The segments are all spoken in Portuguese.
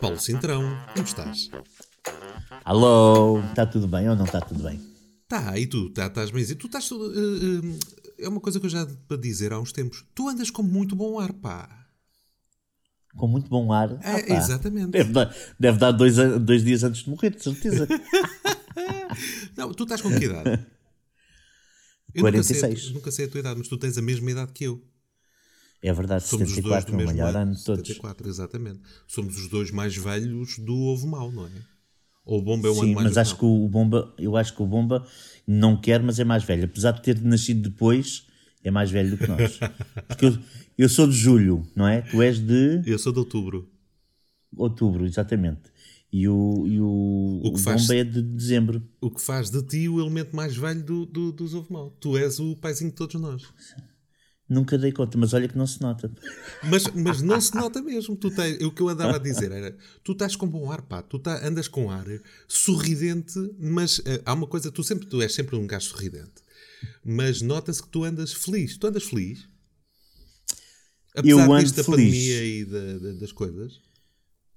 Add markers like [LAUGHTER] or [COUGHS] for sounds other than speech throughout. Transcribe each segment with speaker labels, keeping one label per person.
Speaker 1: Paulo Cintrão, como estás?
Speaker 2: Alô, está tudo bem ou não está tudo bem?
Speaker 1: Tá, e tu? Tá, estás bem? E tu estás. Uh, uh, é uma coisa que eu já para dizer há uns tempos. Tu andas com muito bom ar, pá.
Speaker 2: Com muito bom ar.
Speaker 1: É,
Speaker 2: Ah,
Speaker 1: exatamente.
Speaker 2: Deve dar, deve dar dois, dois dias antes de morrer, de certeza. [LAUGHS]
Speaker 1: Não, tu estás com que idade? Eu nunca sei-
Speaker 2: 46.
Speaker 1: Nunca sei, a tua idade, mas tu tens a mesma idade que eu.
Speaker 2: É verdade,
Speaker 1: Somos os dois
Speaker 2: 74,
Speaker 1: do
Speaker 2: o melhor
Speaker 1: ano.
Speaker 2: de todos.
Speaker 1: 74, exatamente. Somos os dois mais velhos do Ovo Mau, não é? Ou o Bomba é um
Speaker 2: Sim,
Speaker 1: ano mais
Speaker 2: mas acho que o Bomba, eu acho que o Bomba não quer, mas é mais velho. Apesar de ter nascido depois, é mais velho do que nós. [LAUGHS] Porque eu, eu sou de julho, não é? Tu és de
Speaker 1: Eu sou de outubro.
Speaker 2: outubro, exatamente. E o, e o,
Speaker 1: O que faz-
Speaker 2: Bomba é de dezembro.
Speaker 1: O que faz de ti o elemento mais velho do, do, dos Ovo Mau. Tu és o paizinho de todos nós.
Speaker 2: Nunca dei conta, mas olha que não se nota.
Speaker 1: Mas, mas não se nota mesmo. Tu tens, o que eu andava a dizer era: tu estás com bom ar, pá. Tu tá, andas com ar sorridente, mas eh, há uma coisa, tu sempre tu és sempre um gajo sorridente. Mas nota-se que tu andas feliz. Tu andas feliz?
Speaker 2: Eu ando
Speaker 1: disto da
Speaker 2: feliz.
Speaker 1: pandemia e da- da- das coisas.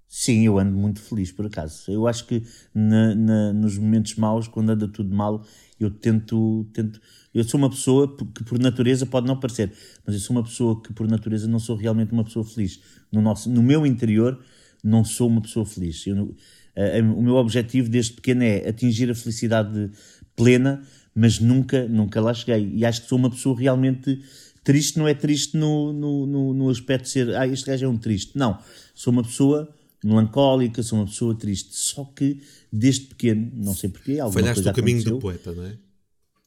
Speaker 2: Sim, eu ando muito feliz por acaso. Eu acho que na- na- nos momentos maus, quando anda tudo mal, eu tento, tento. Eu sou uma pessoa que por natureza pode não parecer, mas eu sou uma pessoa que por natureza não sou realmente uma pessoa feliz. No, nosso, no meu interior, não sou uma pessoa feliz. Eu a- o meu objetivo desde pequeno é atingir a felicidade plena, mas nunca, nunca lá cheguei. E acho que sou uma pessoa realmente triste, não é triste no, no, no, no aspecto de ser, ah, este gajo é um triste. Não. Sou uma pessoa melancólica, sou uma pessoa triste. Só que desde pequeno, não sei porquê, alguma
Speaker 1: Falhaste
Speaker 2: coisa
Speaker 1: o caminho
Speaker 2: aconteceu.
Speaker 1: do poeta, não é?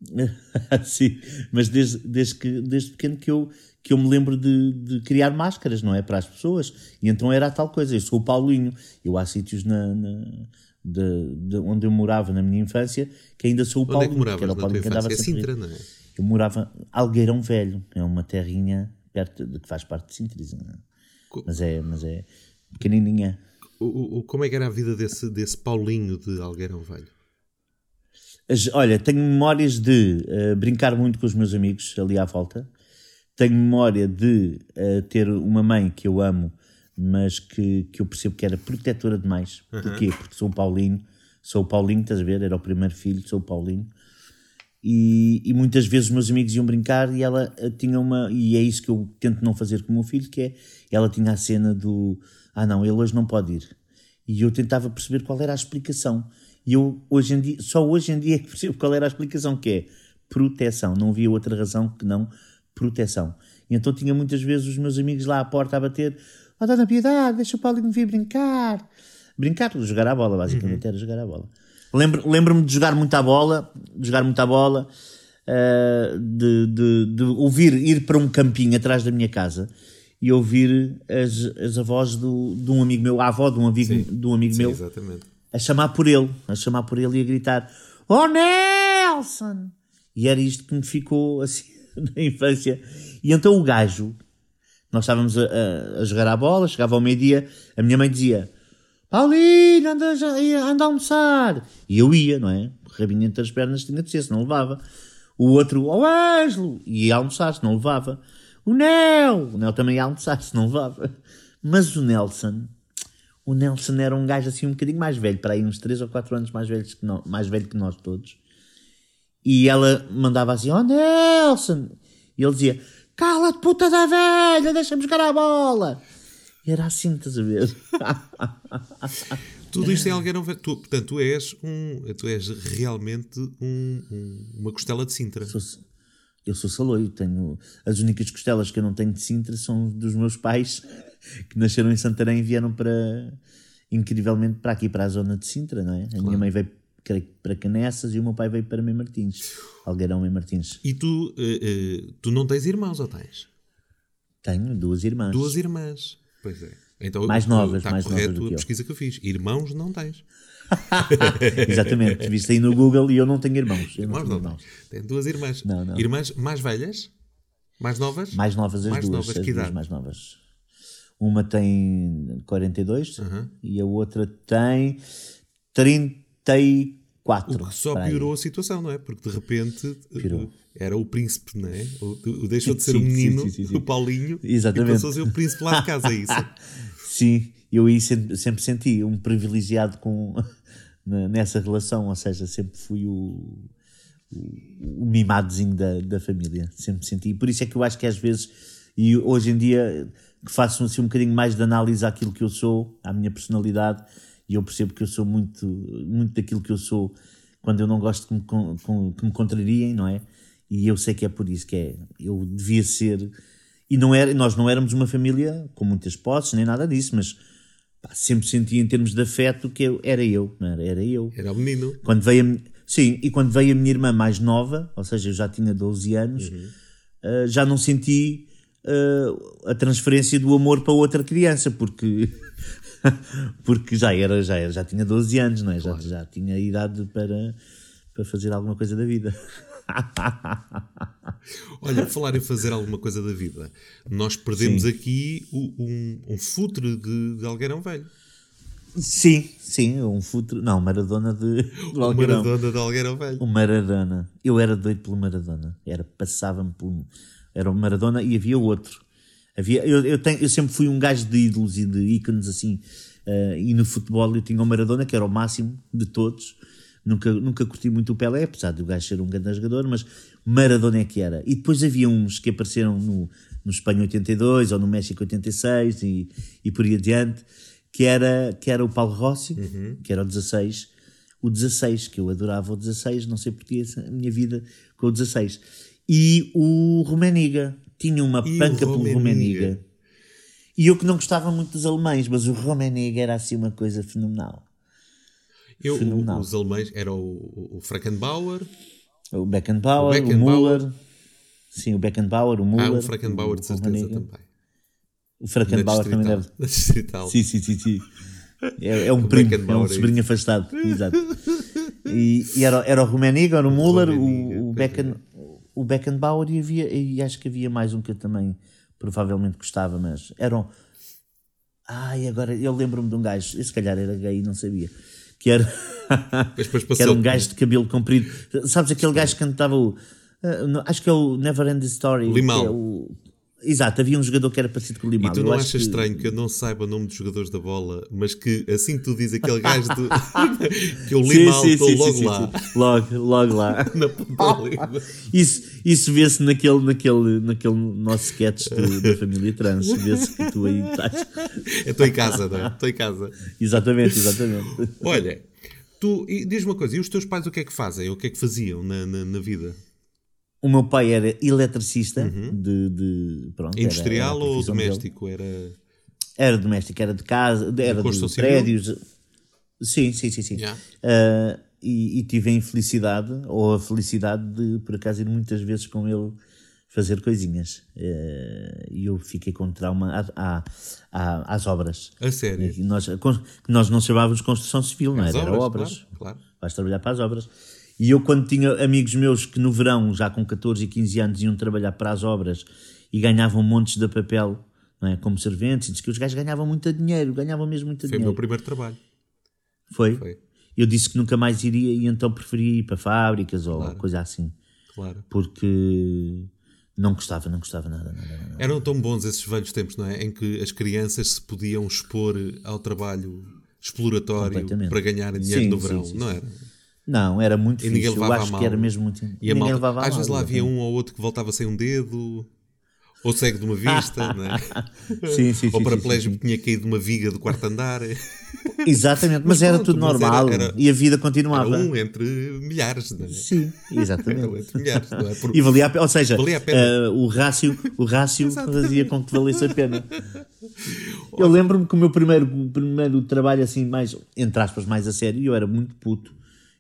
Speaker 1: [LAUGHS]
Speaker 2: Sim, mas desde, desde, que, desde pequeno que eu, que eu me lembro de, de criar máscaras, não é? Para as pessoas. E então era a tal coisa. Eu sou o Paulinho. Eu há sítios na, na- de, de onde eu morava na minha infância que ainda sou o
Speaker 1: Onde é
Speaker 2: Paulinho.
Speaker 1: que moravas
Speaker 2: era
Speaker 1: na
Speaker 2: o Paulinho que andava?
Speaker 1: É
Speaker 2: sempre.
Speaker 1: Sintra, não é?
Speaker 2: Eu morava Algueirão Velho, é uma terrinha perto de que faz parte de Sintra, é?
Speaker 1: Co-
Speaker 2: mas é, mas é pequenininha.
Speaker 1: O- o- como é que era a vida desse, desse Paulinho de Algueirão Velho?
Speaker 2: Olha, tenho memórias de eh, brincar muito com os meus amigos ali à volta. Tenho memória de eh, ter uma mãe que eu amo, mas que, que eu percebo que era protetora demais. Porquê? Porque sou o Paulinho. Sou o Paulinho, estás a ver? Era o primeiro filho, sou o Paulinho. E, e muitas vezes os meus amigos iam brincar e ela eh, tinha uma. E é isso que eu tento não fazer com o meu filho, que é. Ela tinha a cena do. Ah, não, ele hoje não pode ir. E eu tentava perceber qual era a explicação. E eu, hoje em dia, só hoje em dia é que percebo qual era a explicação, que é proteção. Não havia outra razão que não proteção. E então tinha muitas vezes os meus amigos lá à porta a bater: Oh, Dona Piedade, deixa o Paulinho vir brincar. Brincar, jogar à bola, basicamente, era jogar à bola. Lembro- Lembro-me de jogar muito à bola, de jogar muito à bola, eh, de, de, de ouvir, ir para um campinho atrás da minha casa e ouvir as, as avós do, de um amigo meu, a avó de um amigo, de um amigo
Speaker 1: Sim,
Speaker 2: meu,
Speaker 1: exatamente.
Speaker 2: A chamar por ele, a chamar por ele e a gritar: Oh Nelson! E era isto que me ficou assim [LAUGHS] na infância. E então o gajo, nós estávamos a, a- a jogar à bola, chegava ao meio-dia, a minha mãe dizia: Paulinho, anda, anda a almoçar. E eu ia, não é? O rabinho entre as pernas tinha de ser, se não levava. O outro, ó Ângelo, ia almoçar, se não levava. O Nel, o Nel também ia almoçar, se não levava. Mas o Nelson, o Nelson era um gajo assim um bocadinho mais velho, para aí uns 3 ou 4 anos mais, velhos que nós, mais velho que nós todos. E ela mandava assim, oh Nelson! E ele dizia, cala-te puta da velha, deixa-me jogar a bola! E era assim, estás a ver? [LAUGHS]
Speaker 1: Tudo isto é Algueirão Velho. Tu, portanto, tu és, um, tu és realmente um- um- uma costela de Sintra.
Speaker 2: Sou- eu sou saloio, tenho as únicas costelas que eu não tenho de Sintra são dos meus pais [LAUGHS] que nasceram em Santarém e vieram para incrivelmente para aqui para a zona de Sintra, não é? A minha mãe veio para Canessas e o meu pai veio para Mem Martins, Algueirão Mem Martins.
Speaker 1: E tu, eh, eh, tu não tens irmãos, ou tens?
Speaker 2: Tenho duas irmãs.
Speaker 1: Duas irmãs. Pois é. Então,
Speaker 2: Mais novas,
Speaker 1: está
Speaker 2: mais
Speaker 1: correto
Speaker 2: novas do que
Speaker 1: a
Speaker 2: eu.
Speaker 1: pesquisa que eu fiz. Irmãos não tens. [LAUGHS]
Speaker 2: Exatamente, viste aí no Google e eu não tenho irmãos. Eu não
Speaker 1: Irmãos
Speaker 2: tenho
Speaker 1: não
Speaker 2: irmãos.
Speaker 1: tens. Tem duas irmãs.
Speaker 2: Não, não.
Speaker 1: Irmãs mais velhas? Mais novas?
Speaker 2: Mais novas as
Speaker 1: Mais
Speaker 2: duas,
Speaker 1: novas,
Speaker 2: as
Speaker 1: que
Speaker 2: duas
Speaker 1: idade?
Speaker 2: mais novas. Uma tem 42 e a outra tem 34.
Speaker 1: O que só
Speaker 2: para aí.
Speaker 1: piorou a situação, não é? Porque de repente eh,
Speaker 2: Piorou.
Speaker 1: era o príncipe, não é? O, o- deixou de [LAUGHS] ser
Speaker 2: Sim,
Speaker 1: o menino,
Speaker 2: sim.
Speaker 1: o Paulinho,
Speaker 2: Exatamente.
Speaker 1: e passou a ser o príncipe lá de casa, é isso? [LAUGHS]
Speaker 2: Sim, eu aí sempre, sempre senti um privilegiado com, [LAUGHS] nessa relação, ou seja, sempre fui o, o, o mimadozinho da, da família, sempre senti. Por isso é que eu acho que às vezes, e hoje em dia, que faço assim, um bocadinho mais de análise àquilo que eu sou, à minha personalidade, e eu percebo que eu sou muito, muito daquilo que eu sou quando eu não gosto que me, com, que me contrariem, não é? E eu sei que é por isso que é. Eu devia ser. E não era, nós não éramos uma família com muitas posses, nem nada disso, mas pá, sempre senti em termos de afeto que eu, era eu, não era? Era eu.
Speaker 1: Era o menino.
Speaker 2: Quando veio a, sim, e quando veio a minha irmã mais nova, ou seja, eu já tinha 12 anos, uhum. uh, já não senti uh, a transferência do amor para outra criança, porque. [LAUGHS] porque já era, já era, já tinha 12 anos, não é? Claro. Já, já tinha idade para, para fazer alguma coisa da vida.
Speaker 1: Olha, falar em fazer alguma coisa da vida, nós perdemos sim. aqui um, um futre de, de Algueirão Velho.
Speaker 2: Sim, sim, um futuro. Não, Maradona de,
Speaker 1: de [LAUGHS] Algueirão. Maradona de Algueirão Velho.
Speaker 2: O Maradona. Eu era doido pelo Maradona. Era, passava-me por. Era o Maradona e havia outro. Havia, eu, eu, tenho, eu sempre fui um gajo de ídolos e de ícones assim. Uh, e no futebol eu tinha o Maradona, que era o máximo de todos. Nunca, nunca curti muito o Pelé, apesar do gajo ser um grande jogador, mas Maradona é que era. E depois havia uns que apareceram no, no Espanha 82 ou no México 86 e, e por aí adiante, que era, que era o Paulo Rossi, uhum. que era o 16. O 16, que eu adorava o 16, não sei porque a minha vida com o 16. E o Romaniga, tinha uma e panca pelo Romaniga. E eu que não gostava muito dos alemães, mas o Romaniga era assim uma coisa fenomenal.
Speaker 1: Eu, Fenomenal. os alemães era o, o Frankenbauer,
Speaker 2: o Beckenbauer, o, Beckenbauer. o Müller. Sim, o Beckenbauer, o Müller. Ah,
Speaker 1: o Frankenbauer de certeza também.
Speaker 2: O Frankenbauer também deve.
Speaker 1: Na distrital.
Speaker 2: Sim, sim, sim. sim. É, é um primo, é um é sobrinho afastado. Exato. E, e, era, era o Rummenigge, era o Müller, o, o, Becken, o Beckenbauer e, havia, e acho que havia mais um que eu também provavelmente gostava, mas eram. Ai, agora eu lembro-me de um gajo, esse calhar era gay, não sabia que era, [LAUGHS] que era um gajo de cabelo comprido. Sabes aquele gajo que cantava o. Uh, acho que é o Never End Story.
Speaker 1: Limal.
Speaker 2: É o, Exato, havia um jogador que era parecido com o Limal.
Speaker 1: E tu não achas que... estranho que eu não saiba o nome dos jogadores da bola, mas que assim que tu dizes aquele gajo do... [LAUGHS] [LAUGHS] que o Limal estou logo sim, lá.
Speaker 2: Sim, logo, logo lá. [LAUGHS] Na ponta Isso, isso vê-se naquele, naquele, naquele nosso sketch do, da família trans. Vê-se que tu aí estás.
Speaker 1: Estou em casa, não é? Estou em casa.
Speaker 2: Exatamente, exatamente.
Speaker 1: Olha, tu, diz uma coisa, e os teus pais o que é que fazem? O que é que faziam na, na, na vida?
Speaker 2: O meu pai era eletricista uhum. de, de pronto,
Speaker 1: Industrial era, era ou doméstico? Era...
Speaker 2: era doméstico, era de casa, era de, de prédios. Sim, sim, sim, sim. Yeah. Uh, e, e, tive a infelicidade, ou a felicidade de, por acaso, ir muitas vezes com ele fazer coisinhas. Uh, e eu fiquei com trauma à, à, às obras.
Speaker 1: A sério?
Speaker 2: E nós, nós não chamávamos construção civil, não era? Obras, era obras.
Speaker 1: Claro, claro.
Speaker 2: Vais trabalhar para as obras. E eu, quando tinha amigos meus que no verão, já com 14 e 15 anos, iam trabalhar para as obras e ganhavam montes de papel é? como serventes, diz que os gajos ganhavam muito dinheiro, ganhavam mesmo muito dinheiro.
Speaker 1: Foi o meu primeiro trabalho.
Speaker 2: Foi? Foi. Eu disse que nunca mais iria e então preferia ir para fábricas ou claro. coisa assim.
Speaker 1: Claro.
Speaker 2: Porque não gostava, não gostava nada, nada, nada.
Speaker 1: Eram tão bons esses velhos tempos, não é? Em que as crianças se podiam expor ao trabalho exploratório para ganhar dinheiro sim, no verão, sim, sim, não era?
Speaker 2: Não, era muito e fixe. Eu acho que era mesmo muito.
Speaker 1: E ninguém levava Às vezes lá havia um ou outro que voltava sem um dedo, ou cego de uma vista, não é? [LAUGHS]
Speaker 2: sim, sim,
Speaker 1: Ou
Speaker 2: paraplégico
Speaker 1: tinha caído de uma viga do quarto andar. [LAUGHS]
Speaker 2: Exatamente, mas, mas era tudo normal era, era, e a vida continuava.
Speaker 1: um entre milhares, não é?
Speaker 2: Sim, exatamente.
Speaker 1: entre milhares, não é? Por...
Speaker 2: E valia a pena, ou seja, uh, o rácio, o rácio [LAUGHS] fazia com que valesse a pena. Eu lembro-me que o meu primeiro, primeiro trabalho, assim, mais, entre aspas, mais a sério, eu era muito puto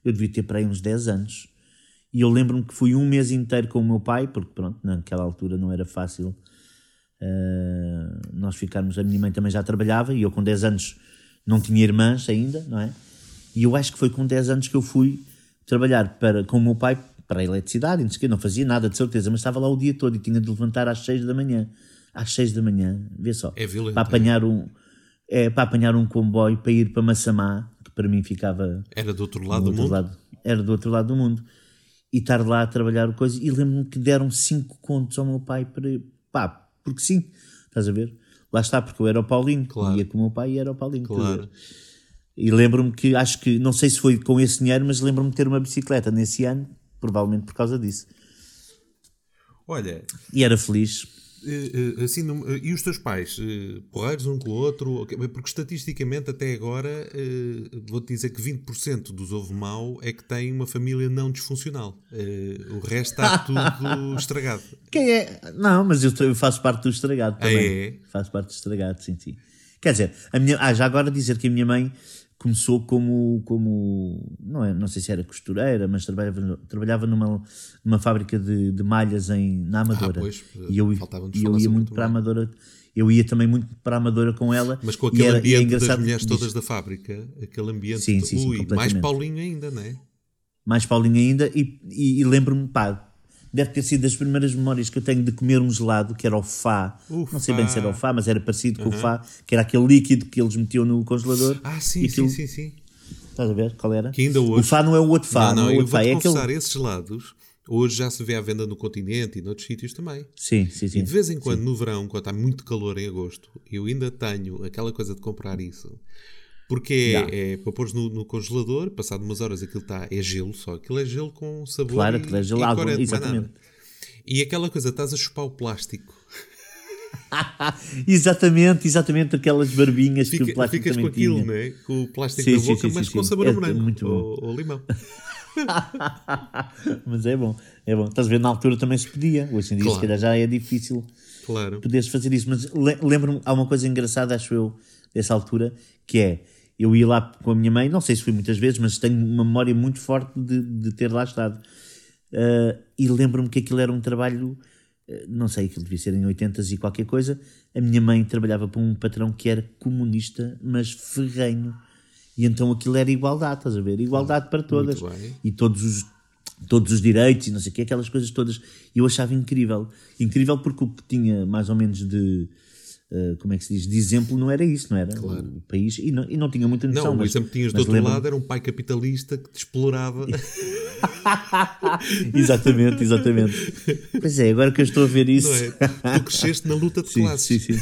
Speaker 2: eu devia ter para aí uns 10 anos. E eu lembro-me que fui um mês inteiro com o meu pai, porque pronto, naquela altura não era fácil uh, nós ficarmos. A minha mãe também já trabalhava e eu com 10 anos não tinha irmãs ainda, não é? E eu acho que foi com 10 anos que eu fui trabalhar para, com o meu pai para a eletricidade, não, sei, não fazia nada de certeza, mas estava lá o dia todo e tinha de levantar às 6 da manhã. Às 6 da manhã, vê só.
Speaker 1: É violento.
Speaker 2: Para apanhar um, é, para apanhar um comboio para ir para Massamá, para mim ficava.
Speaker 1: Era do outro lado do, do mundo? Lado,
Speaker 2: era do outro lado do mundo. E estar lá a trabalhar coisa. E lembro-me que deram cinco contos ao meu pai para. pá, porque sim, estás a ver? lá está, porque eu era o Paulinho,
Speaker 1: Claro.
Speaker 2: ia com o meu pai e era o Paulinho.
Speaker 1: Claro.
Speaker 2: E lembro-me que, acho que, não sei se foi com esse dinheiro, mas lembro-me de ter uma bicicleta nesse ano, provavelmente por causa disso.
Speaker 1: Olha,
Speaker 2: E era feliz.
Speaker 1: Eh, eh, assim, eh, e os teus pais? Porreiros um com o outro? Porque estatisticamente, até agora, vou-te dizer que 20% dos ovo mau é que têm uma família não disfuncional. O resto está [LAUGHS] tudo estragado.
Speaker 2: Quem é? Não, mas eu, eu faço parte do estragado também.
Speaker 1: é?
Speaker 2: Faço parte do estragado, sim, sim. Quer dizer, a minha, ah, já agora dizer que a minha mãe começou como, como não, é, não sei se era costureira, mas trabalhava, trabalhava numa, numa fábrica de, de malhas em, na Amadora.
Speaker 1: Ah, pois,
Speaker 2: e eu,
Speaker 1: faltava-nos
Speaker 2: e eu
Speaker 1: falar
Speaker 2: ia muito para a
Speaker 1: trabalho.
Speaker 2: Amadora. Eu ia também muito para a Amadora com ela.
Speaker 1: Mas com aquele
Speaker 2: era- é
Speaker 1: ambiente das
Speaker 2: engraçado
Speaker 1: mulheres todas da fábrica, aquele ambiente,
Speaker 2: Sim, sim, sim,
Speaker 1: ui, mais. Paulinho ainda, não é?
Speaker 2: mais Paulinho ainda, e, e, e lembro-me, pá, deve ter sido das primeiras memórias que eu tenho de comer um gelado, que era o Fá. Não sei bem se era o Fá, mas era parecido com o Fá, que era aquele líquido que eles metiam no congelador.
Speaker 1: Ah, sim,
Speaker 2: E aquilo-
Speaker 1: sim, sim, sim.
Speaker 2: Estás a ver qual era?
Speaker 1: Que ainda hoje-
Speaker 2: O Fá não é o outro Fá,
Speaker 1: não,
Speaker 2: não,
Speaker 1: não,
Speaker 2: é o
Speaker 1: eu
Speaker 2: outro Fá, é aquele.
Speaker 1: esses gelados hoje já se vê à venda no continente e noutros sítios também.
Speaker 2: Sim, sim, sim.
Speaker 1: E de vez em quando, no verão, quando está muito calor em agosto, eu ainda tenho aquela coisa de comprar isso. Porque é, é para pôr no, no congelador, passado umas horas aquilo está, é gelo só. Aquilo é gelo com sabor
Speaker 2: Claro,
Speaker 1: e,
Speaker 2: aquilo é gelo,
Speaker 1: e
Speaker 2: água,
Speaker 1: corante, mais
Speaker 2: exatamente.
Speaker 1: E aquela coisa, estás a chupar o plástico. [LAUGHS]
Speaker 2: Exatamente, exatamente aquelas barbinhas que
Speaker 1: Fica-
Speaker 2: o plástico
Speaker 1: ficas com
Speaker 2: também
Speaker 1: aquilo,
Speaker 2: tinha.
Speaker 1: não é? Com o plástico
Speaker 2: Sim,
Speaker 1: na boca,
Speaker 2: sim,
Speaker 1: mas
Speaker 2: sim,
Speaker 1: com
Speaker 2: sim.
Speaker 1: sabor
Speaker 2: É
Speaker 1: a morango
Speaker 2: muito bom.
Speaker 1: ou, ou limão. [LAUGHS]
Speaker 2: Mas é bom, é bom. Estás a ver, na altura também se podia. Hoje em dia,
Speaker 1: Claro.
Speaker 2: se calhar, já é difícil
Speaker 1: Claro.
Speaker 2: poderes fazer isso. Mas le- lembro-me, há uma coisa engraçada, acho eu, dessa altura, que é, eu ia lá com a minha mãe, não sei se fui muitas vezes, mas tenho uma memória muito forte de, de ter lá estado. Ah, e lembro-me que aquilo era um trabalho, eh, não sei, aquilo devia ser em 80 e qualquer coisa. A minha mãe trabalhava para um patrão que era comunista, mas ferrenho. E então aquilo era igualdade, estás a ver? Igualdade para todas. E todos os, todos os direitos e não sei o quê, aquelas coisas todas. E eu achava incrível. Incrível porque o que tinha mais ou menos de. Eh, como é que se diz? De exemplo não era isso, não era? O país. E não, e não tinha muita noção.
Speaker 1: Não, o
Speaker 2: mas,
Speaker 1: exemplo que tinhas do outro
Speaker 2: lembro-me-
Speaker 1: lado era um pai capitalista que te explorava. [LAUGHS]
Speaker 2: exatamente, exatamente. Pois é, agora que eu estou a ver isso.
Speaker 1: É? Tu cresceste na luta de
Speaker 2: Sim,
Speaker 1: classes.
Speaker 2: sim, sim.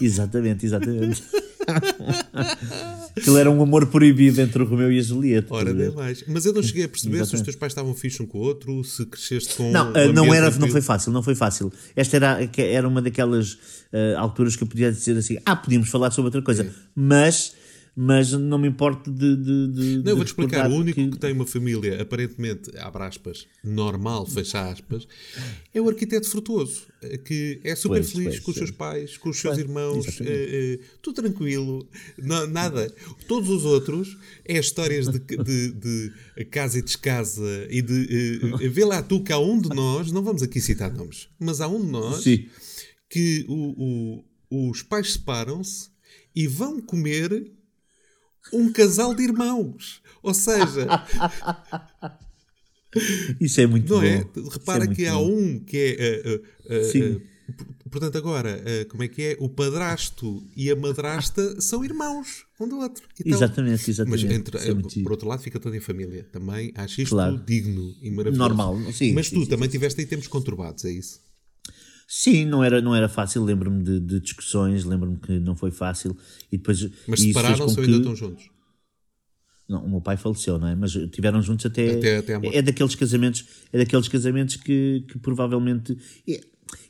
Speaker 2: Exatamente, exatamente. [LAUGHS] [LAUGHS] Aquilo era um amor proibido entre o Romeu e a Julieta.
Speaker 1: Ora, nem mais. Mas eu não cheguei a perceber se os
Speaker 2: Exatamente.
Speaker 1: teus pais estavam fixos um com o outro, se cresceste com.
Speaker 2: Não,
Speaker 1: um
Speaker 2: eh, não, era, não foi fácil, não foi fácil. Esta era, era uma daquelas eh, alturas que eu podia dizer assim: ah, podíamos falar sobre outra coisa, mas, mas não me importo de. de, de
Speaker 1: Não, eu vou-te explicar. O único que...
Speaker 2: que
Speaker 1: tem uma família, aparentemente, abre aspas, normal, fecha aspas, é o arquiteto frutuoso, eh, que é super
Speaker 2: Pois,
Speaker 1: feliz
Speaker 2: pois,
Speaker 1: com os seus pais, com os seus
Speaker 2: Pois,
Speaker 1: irmãos, eh, eh, tudo tranquilo, na- nada. Todos os outros é histórias de, de, de casa e descasa e de. eh, vê lá tu que há um de nós, não vamos aqui citar nomes, mas há um de nós
Speaker 2: Sim.
Speaker 1: que o- o- os pais separam-se e vão comer um casal de irmãos. Ou seja,
Speaker 2: Isso é muito
Speaker 1: não
Speaker 2: bom.
Speaker 1: é? Repara
Speaker 2: é
Speaker 1: que há
Speaker 2: bom.
Speaker 1: um que é. uh, uh, uh, portanto, agora, uh, como é que é? O padrasto e a madrasta são irmãos um do outro. Então,
Speaker 2: Exatamente, exatamente.
Speaker 1: Mas entre-
Speaker 2: é muito
Speaker 1: por outro lado, fica toda em família. Também acho isto
Speaker 2: Claro.
Speaker 1: digno e maravilhoso.
Speaker 2: Normal, sim,
Speaker 1: Mas tu
Speaker 2: sim,
Speaker 1: também
Speaker 2: sim.
Speaker 1: tiveste aí tempos conturbados, é isso?
Speaker 2: Sim, não era, não era fácil. Lembro-me de, de discussões, lembro-me que não foi fácil. E depois,
Speaker 1: Mas separaram-se ou ainda estão juntos?
Speaker 2: Não, o meu pai faleceu, não é? Mas tiveram juntos até.
Speaker 1: Até- até
Speaker 2: é daqueles casamentos, é daqueles casamentos que, que provavelmente. É,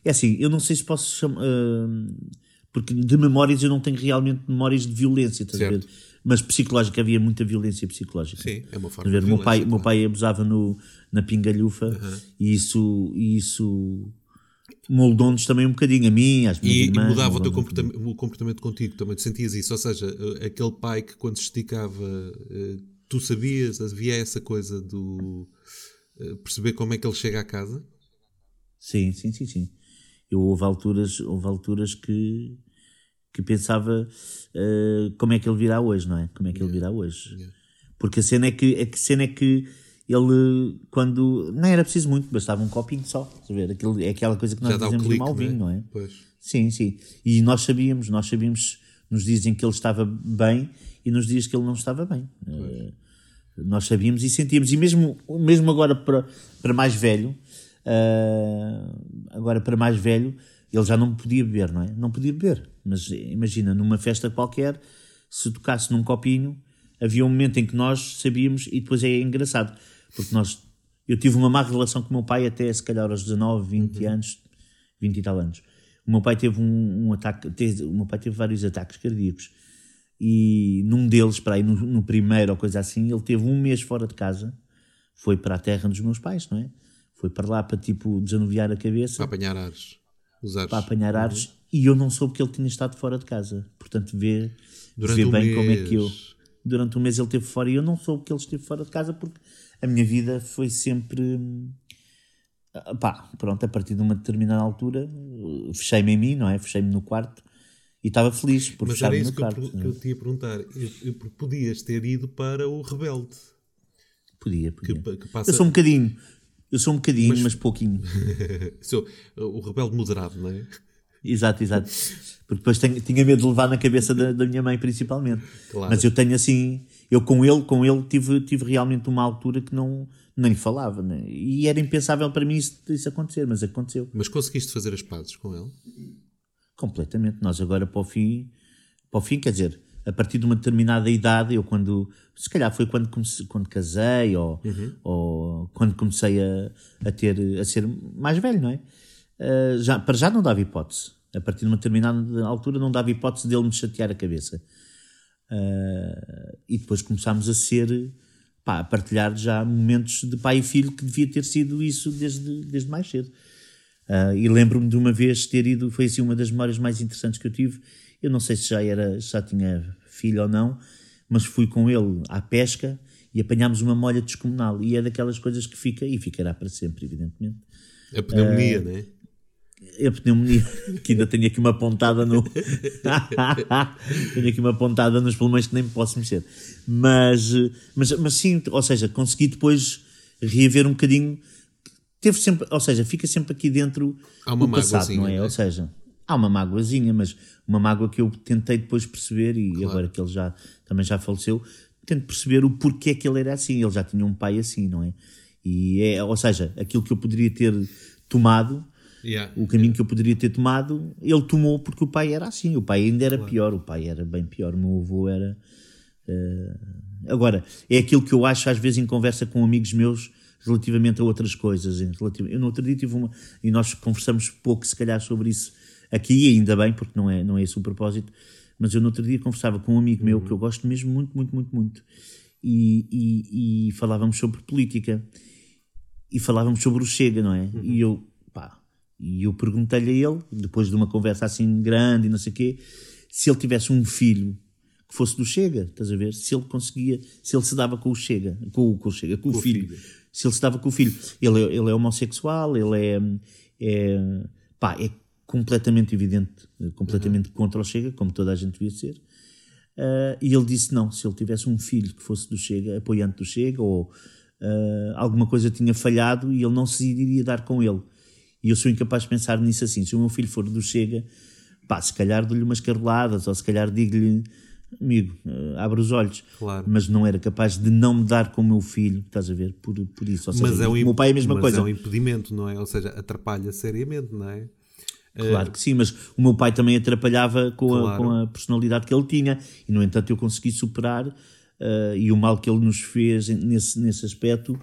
Speaker 2: é assim, eu não sei se posso chamar. porque de memórias eu não tenho realmente memórias de violência, estás a ver?
Speaker 1: Certo.
Speaker 2: Mas psicológica, havia muita violência psicológica.
Speaker 1: Sim, é uma forma
Speaker 2: ver?
Speaker 1: de
Speaker 2: meu pai,
Speaker 1: violência,
Speaker 2: o meu
Speaker 1: claro.
Speaker 2: pai abusava no, na pingalhufa e isso, e isso moldou-nos também um bocadinho, a mim, às minhas
Speaker 1: E, e
Speaker 2: irmãs.
Speaker 1: mudava o teu comportamento, o comportamento contigo, também tu sentias isso. Ou seja, eh, aquele pai que quando se esticava, eh, tu sabias, havia essa coisa do eh, perceber como é que ele chega à casa.
Speaker 2: Sim, sim, sim, sim. Eu houve alturas, houve alturas que, que pensava eh, como é que ele virá hoje, não é? Como é que ele virá hoje? Porque a cena é que, a cena é que ele, quando. Não era preciso muito, bastava um copinho só. ver? Aquilo, é aquela coisa que nós dizemos do
Speaker 1: clique,
Speaker 2: mau
Speaker 1: não é?
Speaker 2: vinho, não é?
Speaker 1: Pois.
Speaker 2: Sim, sim. E nós sabíamos, nós sabíamos nos dias em que ele estava bem e nos dias que ele não estava bem. Eh, nós sabíamos e sentíamos. E mesmo, mesmo agora para, para mais velho, eh, agora para mais velho, ele já não podia beber, não é? Não podia beber. mas imagina, numa festa qualquer, se tocasse num copinho, havia um momento em que nós sabíamos, e depois é engraçado, porque nós, eu tive uma má relação com o meu pai até se calhar aos 19, 20 uhum. anos, 20 e tal anos. O meu pai teve um, um ataque, teve, o meu pai teve vários ataques cardíacos e num deles, para aí no, no, primeiro ou coisa assim, ele teve um mês fora de casa, foi para a terra dos meus pais, não é? Foi para lá para tipo desanuviar a cabeça.
Speaker 1: Para apanhar ares. Os ares.
Speaker 2: Para apanhar ares. Uhum. E eu não soube que ele tinha estado fora de casa. Portanto, vê, vê um bem mês. como é que eu. Durante um mês ele esteve fora e eu não soube que ele esteve fora de casa porque a minha vida foi sempre. Pá, pronto, a partir de uma determinada altura, fechei-me em mim, não é? Fechei-me no quarto e estava feliz por
Speaker 1: Mas
Speaker 2: era
Speaker 1: isso
Speaker 2: no
Speaker 1: que,
Speaker 2: quarto.
Speaker 1: Eu, que eu te ia perguntar. Eu, eu, podias ter ido para o Rebelde.
Speaker 2: Podia, podia. Que, que passa... Eu sou um bocadinho. Eu sou um bocadinho, mas, mas pouquinho. [LAUGHS]
Speaker 1: sou o rebelde moderado, não é?
Speaker 2: Exato, exato. Porque depois tenho, tinha medo de levar na cabeça da, da minha mãe, principalmente. Claro. Mas eu tenho assim, eu com ele, com ele tive, tive realmente uma altura que não nem falava, né? e era impensável para mim isso, isso acontecer, mas aconteceu.
Speaker 1: Mas conseguiste fazer as pazes com ele?
Speaker 2: Completamente. Nós agora para o fim, para o fim, quer dizer, a partir de uma determinada idade, eu quando, se calhar foi quando, comecei, quando casei ou, uhum. ou quando comecei a, a, ter, a ser mais velho, não é? Uh, já, para já não dava hipótese. A partir de uma determinada altura não dava hipótese dele me chatear a cabeça. Uh, e depois começámos a ser, pá, a partilhar já momentos de pai e filho que devia ter sido isso desde, desde mais cedo. Uh, e lembro-me de uma vez ter ido, foi assim uma das memórias mais interessantes que eu tive. Eu não sei se já era, já tinha filho ou não, mas fui com ele à pesca e apanhámos uma molha descomunal. E é daquelas coisas que fica e ficará para sempre, evidentemente.
Speaker 1: A pneumonia, uh, não é?
Speaker 2: A pneumonia, que ainda tenho aqui uma pontada no. [LAUGHS] tenho aqui uma pontada nos pulmões que nem me posso mexer. Mas, mas, mas sim, ou seja, consegui depois reaver um bocadinho. Teve sempre, ou seja, fica sempre aqui dentro
Speaker 1: Há uma
Speaker 2: o passado, não é?
Speaker 1: é?
Speaker 2: Ou seja, há uma mágoazinha, mas uma mágoa que eu tentei depois perceber, e claro. agora que ele já também já faleceu, tento perceber o porquê que ele era assim. Ele já tinha um pai assim, não é? E é, ou seja, aquilo que eu poderia ter tomado,
Speaker 1: yeah.
Speaker 2: o caminho que eu poderia ter tomado, ele tomou porque o pai era assim. O pai ainda era claro. pior, o pai era bem pior, o meu avô era. Uh... Agora, é aquilo que eu acho às vezes em conversa com amigos meus relativamente a outras coisas. Eu no outro dia tive uma. E nós conversamos pouco, se calhar, sobre isso aqui, ainda bem, porque não é, não é esse o propósito, mas eu no outro dia conversava com um amigo uhum. meu que eu gosto mesmo muito, muito, muito, muito, e, e, e, falávamos sobre política, e falávamos sobre o Chega, não é? Uhum. E eu, e eu perguntei-lhe a ele, depois de uma conversa assim grande e não sei o quê, se ele tivesse um filho que fosse do Chega, estás a ver? Se ele conseguia, se ele se dava com o Chega, com, com o Chega, com, com o filho. filho. Se ele se dava com o filho. Ele, ele é homossexual, ele é, é pá, é completamente evidente, completamente uhum. contra o Chega, como toda a gente devia ser. Uh, e ele disse não, se ele tivesse um filho que fosse do Chega, apoiante do Chega, ou uh, alguma coisa tinha falhado e ele não se iria dar com ele. E eu sou incapaz de pensar nisso assim. Se o meu filho for do Chega, pá, se calhar dou-lhe umas caroladas, ou se calhar digo-lhe, amigo, uh, abre os olhos.
Speaker 1: Claro.
Speaker 2: Mas não era capaz de não me dar com o meu filho, estás a ver? Por, por isso. Ou seja, mas é um, o meu pai é a mesma
Speaker 1: mas
Speaker 2: coisa.
Speaker 1: Mas é um impedimento, não é? Ou seja, atrapalha seriamente, não é?
Speaker 2: Claro que sim, mas o meu pai também atrapalhava com, claro. a, com a personalidade que ele tinha e, no entanto, eu consegui superar uh, e o mal que ele nos fez nesse, nesse aspecto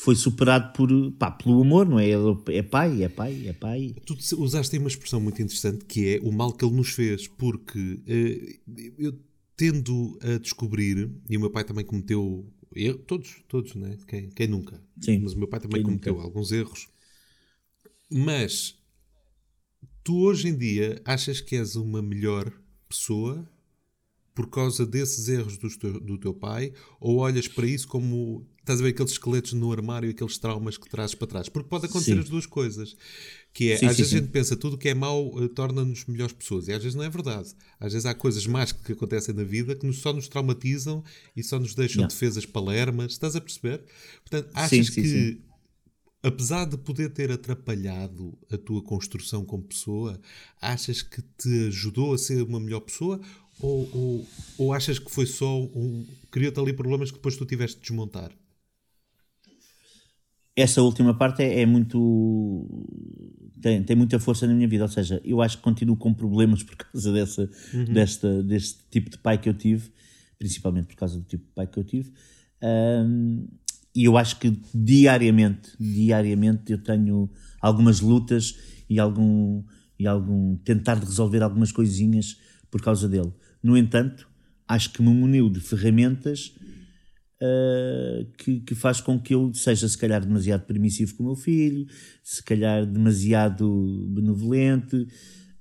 Speaker 2: foi superado por, pá, pelo amor, não é? É pai, é pai, é pai.
Speaker 1: Tu usaste aí uma expressão muito interessante que é o mal que ele nos fez, porque uh, eu tendo a descobrir, e o meu pai também cometeu erros, todos, todos, né? Quem, quem nunca?
Speaker 2: Sim.
Speaker 1: Mas o meu pai também cometeu nunca? alguns erros. Mas tu hoje em dia achas que és uma melhor pessoa por causa desses erros do teu, do teu pai ou olhas para isso como estás a ver aqueles esqueletos no armário, aqueles traumas que trazes para trás? Porque pode acontecer sim. as duas coisas. Que é, sim, às sim, vezes a gente pensa tudo que é mau uh, torna-nos melhores pessoas. E às vezes não é verdade. Às vezes há coisas más que acontecem na vida que nos, só nos traumatizam e só nos deixam yeah. defesas palermas. Estás a perceber? Portanto, achas que apesar de poder ter atrapalhado a tua construção como pessoa, achas que te ajudou a ser uma melhor pessoa? Ou, ou, ou achas que foi só um. criou-te ali problemas que depois tu tiveste de desmontar?
Speaker 2: essa última parte é, é muito. Tem, tem, muita força na minha vida, ou seja, eu acho que continuo com problemas por causa dessa, uhum. desta, deste tipo de pai que eu tive, principalmente por causa do tipo de pai que eu tive. Um, e eu acho que diariamente, diariamente eu tenho algumas lutas e algum, e algum tentar de resolver algumas coisinhas por causa dele. No entanto, acho que me muniu de ferramentas uh, que, que faz com que eu seja, se calhar, demasiado permissivo com o meu filho, se calhar demasiado benevolente.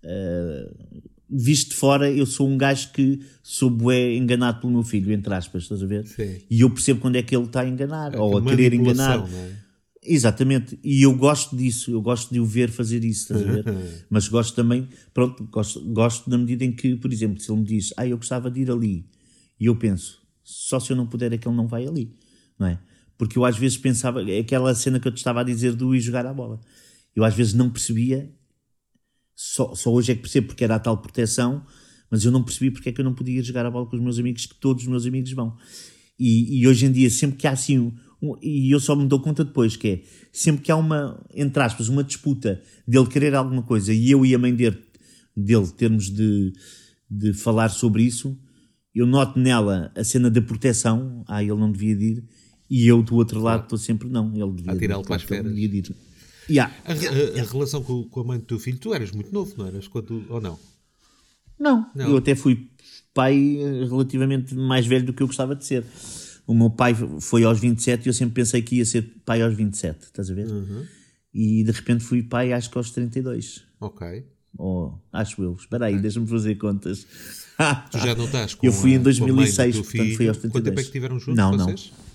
Speaker 2: Uh, visto de fora, eu sou um gajo que sou bué enganado pelo meu filho, entre aspas, estás a ver?
Speaker 1: Sim.
Speaker 2: E eu percebo quando é que ele está a enganar, é ou a querer enganar. É? Exatamente, e eu gosto disso, eu gosto de o ver fazer isso, ver? [LAUGHS] Mas gosto também, pronto, gosto, gosto na medida em que, por exemplo, se ele me diz, ah, eu gostava de ir ali, e eu penso, só se eu não puder é que ele não vai ali, não é? Porque eu às vezes pensava, é aquela cena que eu te estava a dizer do ir jogar a bola, eu às vezes não percebia, só, só hoje é que percebo porque era a tal proteção, mas eu não percebi porque é que eu não podia ir jogar a bola com os meus amigos, que todos os meus amigos vão. E, e hoje em dia, sempre que há assim e eu só me dou conta depois que é sempre que há uma, entre aspas, uma disputa dele querer alguma coisa e eu e a mãe dele, dele termos de, de falar sobre isso, eu noto nela a cena da proteção, ah, ele não devia ir, e eu do outro lado estou sempre, não, ele devia
Speaker 1: a as férias.
Speaker 2: Devia ir. Yeah.
Speaker 1: A, a, a, relação com, com, a mãe do teu filho, tu eras muito novo, não eras? Quando, ou não?
Speaker 2: não? Não, eu até fui pai relativamente mais velho do que eu gostava de ser. O meu pai foi aos 27 e eu sempre pensei que ia ser pai aos 27, estás a ver?
Speaker 1: Uhum.
Speaker 2: E de repente fui pai acho que aos 32.
Speaker 1: Ok.
Speaker 2: Oh, acho eu. Espera aí, é. deixa-me fazer contas. [LAUGHS]
Speaker 1: Tu já não estás com
Speaker 2: Eu fui em 2006, portanto fui aos 32.
Speaker 1: Quanto tempo é que estiveram juntos
Speaker 2: não,
Speaker 1: vocês?
Speaker 2: Não.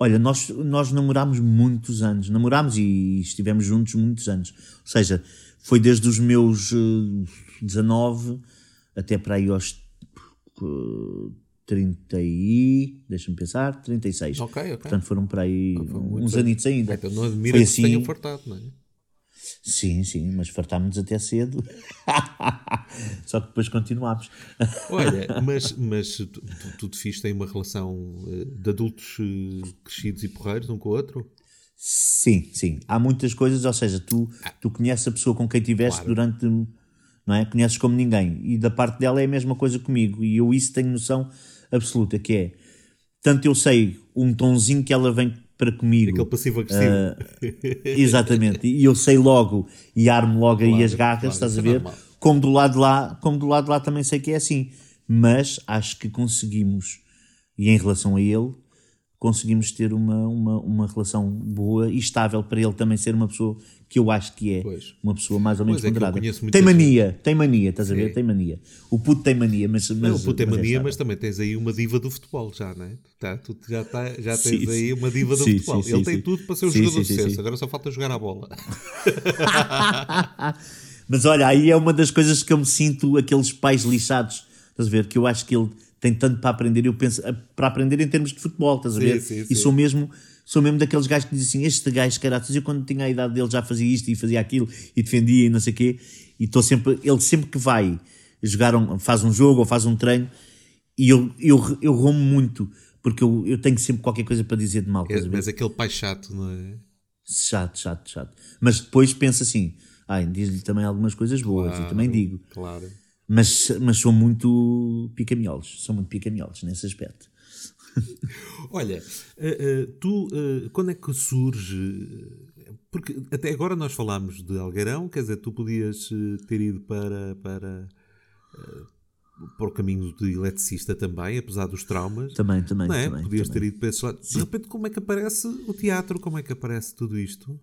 Speaker 2: Olha, nós, nós namorámos muitos anos. Namorámos e estivemos juntos muitos anos. Ou seja, foi desde os meus uh, eh, 19 até para aí aos 30 e. deixa-me pensar, 36.
Speaker 1: Ok, ok.
Speaker 2: Portanto foram para aí uns anitos ainda.
Speaker 1: Então não admira que assim, tenham fartado, não é?
Speaker 2: Sim, sim, mas fartámos-nos até cedo. [LAUGHS] Só que depois continuámos.
Speaker 1: Olha, [LAUGHS] mas, mas tu, tu, tu te fiz tem uma relação eh, de adultos eh, crescidos e porreiros um com o outro?
Speaker 2: Sim, sim. Há muitas coisas, ou seja, tu, ah. tu conheces a pessoa com quem estiveste claro. durante. Não é? Conheces como ninguém. E da parte dela é a mesma coisa comigo. E eu isso tenho noção absoluta, que é tanto eu sei um tonzinho que ela vem para comigo.
Speaker 1: Aquele passivo-agressivo.
Speaker 2: Uh, exatamente. E eu sei logo e armo logo claro, aí as garras, claro, estás a é ver? Como do lado de lá, como do lado de lá também sei que é assim. Mas acho que conseguimos, e em relação a ele, conseguimos ter uma, uma, uma relação boa e estável para ele também ser uma pessoa que eu acho que é pois. uma pessoa mais ou menos é ponderada. Tem mania, gente. tem mania, estás a ver? Sim. Tem mania. O puto tem mania, mas. mas
Speaker 1: não, o puto tem mania, é mas também tens aí uma diva do futebol, já, não é? Tá, tu já, tá, já tens sim, aí uma diva do sim, futebol. Ele tem tudo para ser um jogador de sucesso, agora só falta jogar a bola. [LAUGHS]
Speaker 2: mas olha, aí é uma das coisas que eu me sinto aqueles pais lixados, estás a ver? Que eu acho que ele tem tanto para aprender, eu penso, para aprender em termos de futebol, estás a ver? E sou mesmo sou mesmo daqueles gajos que dizem assim: este gajo, caraças, eu quando tinha a idade dele já fazia isto e fazia aquilo e defendia e não sei o quê. E estou sempre, ele sempre que vai jogar, um, faz um jogo ou faz um treino, e eu, eu, eu romo muito, porque eu, eu tenho sempre qualquer coisa para dizer de mal.
Speaker 1: É, mas aquele pai chato, não é?
Speaker 2: Chato, chato, chato. Mas depois pensa assim: ai, diz-lhe também algumas coisas boas, claro, e também digo.
Speaker 1: Claro.
Speaker 2: Mas, mas sou muito picamiolos, sou muito picamiolos nesse aspecto.
Speaker 1: Olha, uh, uh, tu, uh, quando é que surge? Porque até agora nós falámos de Algueirão, quer dizer, tu podias ter ido para, para, para o caminho de eletricista também, apesar dos traumas.
Speaker 2: Também, também.
Speaker 1: Não é?
Speaker 2: também
Speaker 1: podias
Speaker 2: também.
Speaker 1: ter ido para esse lado. De repente, como é que aparece o teatro? Como é que aparece tudo isto?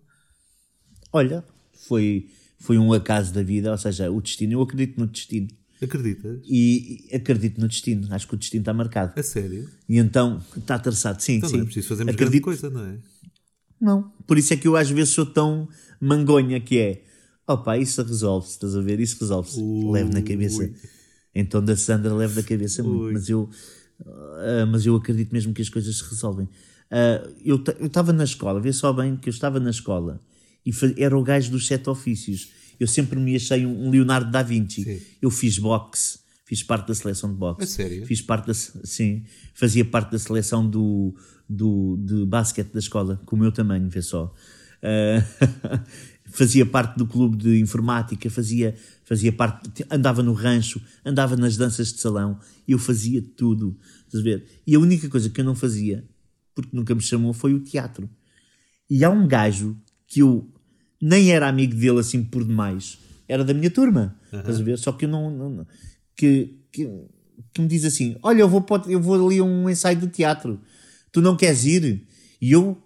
Speaker 2: Olha, foi, foi um acaso da vida, ou seja, o destino. Eu acredito no destino.
Speaker 1: Acreditas?
Speaker 2: E, acredito no destino. Acho que o destino está marcado.
Speaker 1: A sério?
Speaker 2: E então está traçado, sim,
Speaker 1: então
Speaker 2: sim.
Speaker 1: Não é preciso fazermos acredito... coisa, não é?
Speaker 2: Não. Por isso é que eu às vezes sou tão mangonha que é. Opa, isso resolve-se, estás a ver? Isso resolve-se. Leve na cabeça. Ui. Então da Sandra leve na cabeça muito. Mas eu, uh, mas eu acredito mesmo que as coisas se resolvem. Uh, eu estava na escola, vê só bem que eu estava na escola e era o gajo dos sete ofícios eu sempre me achei um Leonardo da Vinci. Sim. Eu fiz boxe, Fiz parte da seleção de boxe.
Speaker 1: A sério?
Speaker 2: Fiz parte da, sim, fazia parte da seleção do, do, de basquete da escola, com o meu tamanho, vê só. Uh, [LAUGHS] fazia parte do clube de informática, fazia, fazia parte, andava no rancho, andava nas danças de salão, eu fazia tudo. Estás a ver? E a única coisa que eu não fazia, porque nunca me chamou, foi o teatro. E há um gajo que eu nem era amigo dele assim por demais, era da minha turma, uhum. estás a ver? Só que eu não, não que, que, que, me diz assim: Olha, eu vou, eu vou ali a um ensaio de teatro, tu não queres ir? E eu,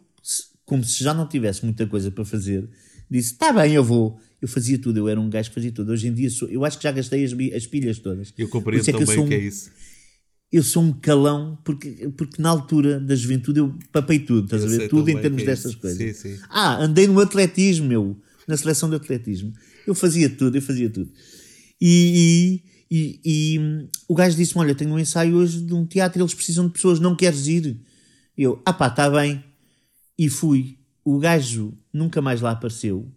Speaker 2: como se já não tivesse muita coisa para fazer, disse: Tá bem, eu vou. Eu fazia tudo, eu era um gajo que fazia tudo. Hoje em dia, sou, eu acho que já gastei as, as pilhas todas.
Speaker 1: Eu compreendo é também que, um, que é isso.
Speaker 2: Eu sou um calão, porque, porque na altura da juventude eu papei tudo, estás eu a ver? Tudo em termos é dessas coisas.
Speaker 1: Sim, sim.
Speaker 2: Ah, andei no atletismo, meu, na seleção de atletismo. Eu fazia tudo, eu fazia tudo. E, e, e hum, o gajo disse-me: Olha, tenho um ensaio hoje de um teatro, eles precisam de pessoas, não queres ir? Eu, ah pá, está bem. E fui. O gajo nunca mais lá apareceu.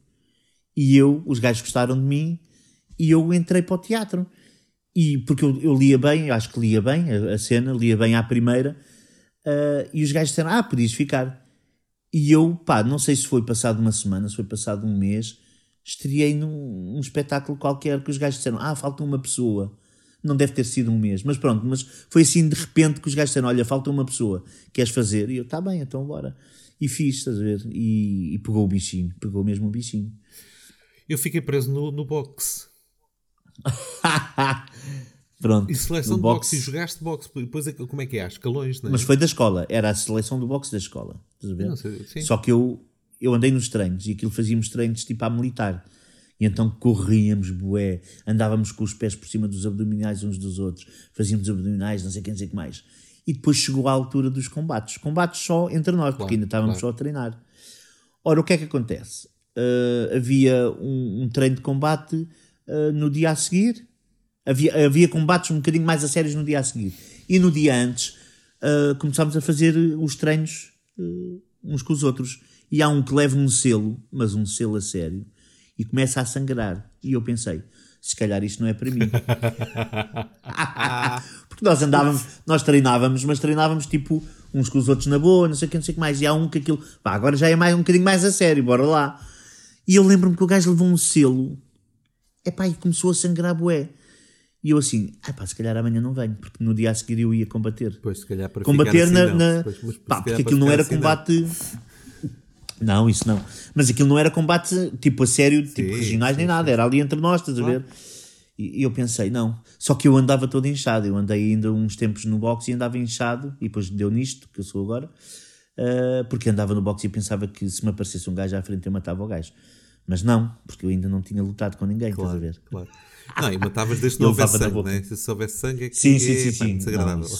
Speaker 2: E eu, os gajos gostaram de mim, e eu entrei para o teatro. E porque eu, eu lia bem, eu acho que lia bem a, a cena, lia bem à primeira, uh, e os gajos disseram: Ah, podias ficar. E eu, pá, não sei se foi passado uma semana, se foi passado um mês, estreiei num, num espetáculo qualquer que os gajos disseram: Ah, falta uma pessoa. Não deve ter sido um mês, mas pronto, mas foi assim de repente que os gajos disseram: Olha, falta uma pessoa, queres fazer? E eu, tá bem, então bora. E fiz, estás a ver? E, e pegou o bichinho, pegou mesmo o bichinho.
Speaker 1: Eu fiquei preso no, no boxe. [LAUGHS]
Speaker 2: Pronto.
Speaker 1: E seleção de boxe. e jogaste boxe. Depois é como é que é? Às escalões, não é?
Speaker 2: Mas foi da escola, era a seleção do boxe da escola. Estás a ver? Só que eu, eu andei nos treinos e aquilo fazíamos treinos tipo a militar. E então corríamos, bué, andávamos com os pés por cima dos abdominais uns dos outros, fazíamos abdominais, não sei quem não sei que mais. E depois chegou a altura dos combates. Combates só entre nós, claro, porque ainda estávamos claro. só a treinar. Ora, o que é que acontece? Uh, havia um, um, treino de combate uh, no dia a seguir, havia, havia combates um bocadinho mais a sérios no dia a seguir. E no dia antes uh, começámos a fazer os treinos uns com os outros e há um que leva um selo, mas um selo a sério, e começa a sangrar. E eu pensei, se calhar isto não é para mim. [LAUGHS] Porque nós andávamos, nós treinávamos, mas treinávamos tipo uns com os outros na boa, não sei o que, não sei o que mais. E há um que aquilo, pá, agora já é mais, um bocadinho mais a sério, bora lá. E eu lembro-me que o gajo levou um selo, é pá, e começou a sangrar bué. E eu assim, ah pá, se calhar amanhã não venho, porque no dia a seguir eu ia combater.
Speaker 1: Pois, se calhar para
Speaker 2: combater
Speaker 1: assim,
Speaker 2: na,
Speaker 1: não.
Speaker 2: na...
Speaker 1: Pois,
Speaker 2: pá, porque aquilo não era assim, combate. Não. [LAUGHS] Não, isso não. Mas aquilo não era combate tipo a sério, tipo sim, regionais sim, nem nada, sim. era ali entre nós, estás a ver? E, eu pensei, não. Só que eu andava todo inchado, eu andei ainda uns tempos no boxe e andava inchado, e depois deu nisto, que eu sou agora, uh, porque andava no boxe e pensava que se me aparecesse um gajo à frente eu matava o gajo. Mas não, porque eu ainda não tinha lutado com ninguém,
Speaker 1: claro,
Speaker 2: estás a ver?
Speaker 1: Claro. Não, e matavas [LAUGHS] desde que não houvesse sangue, né? Se houvesse sangue é que
Speaker 2: sim, sim, sim, sim. desagradável. [LAUGHS]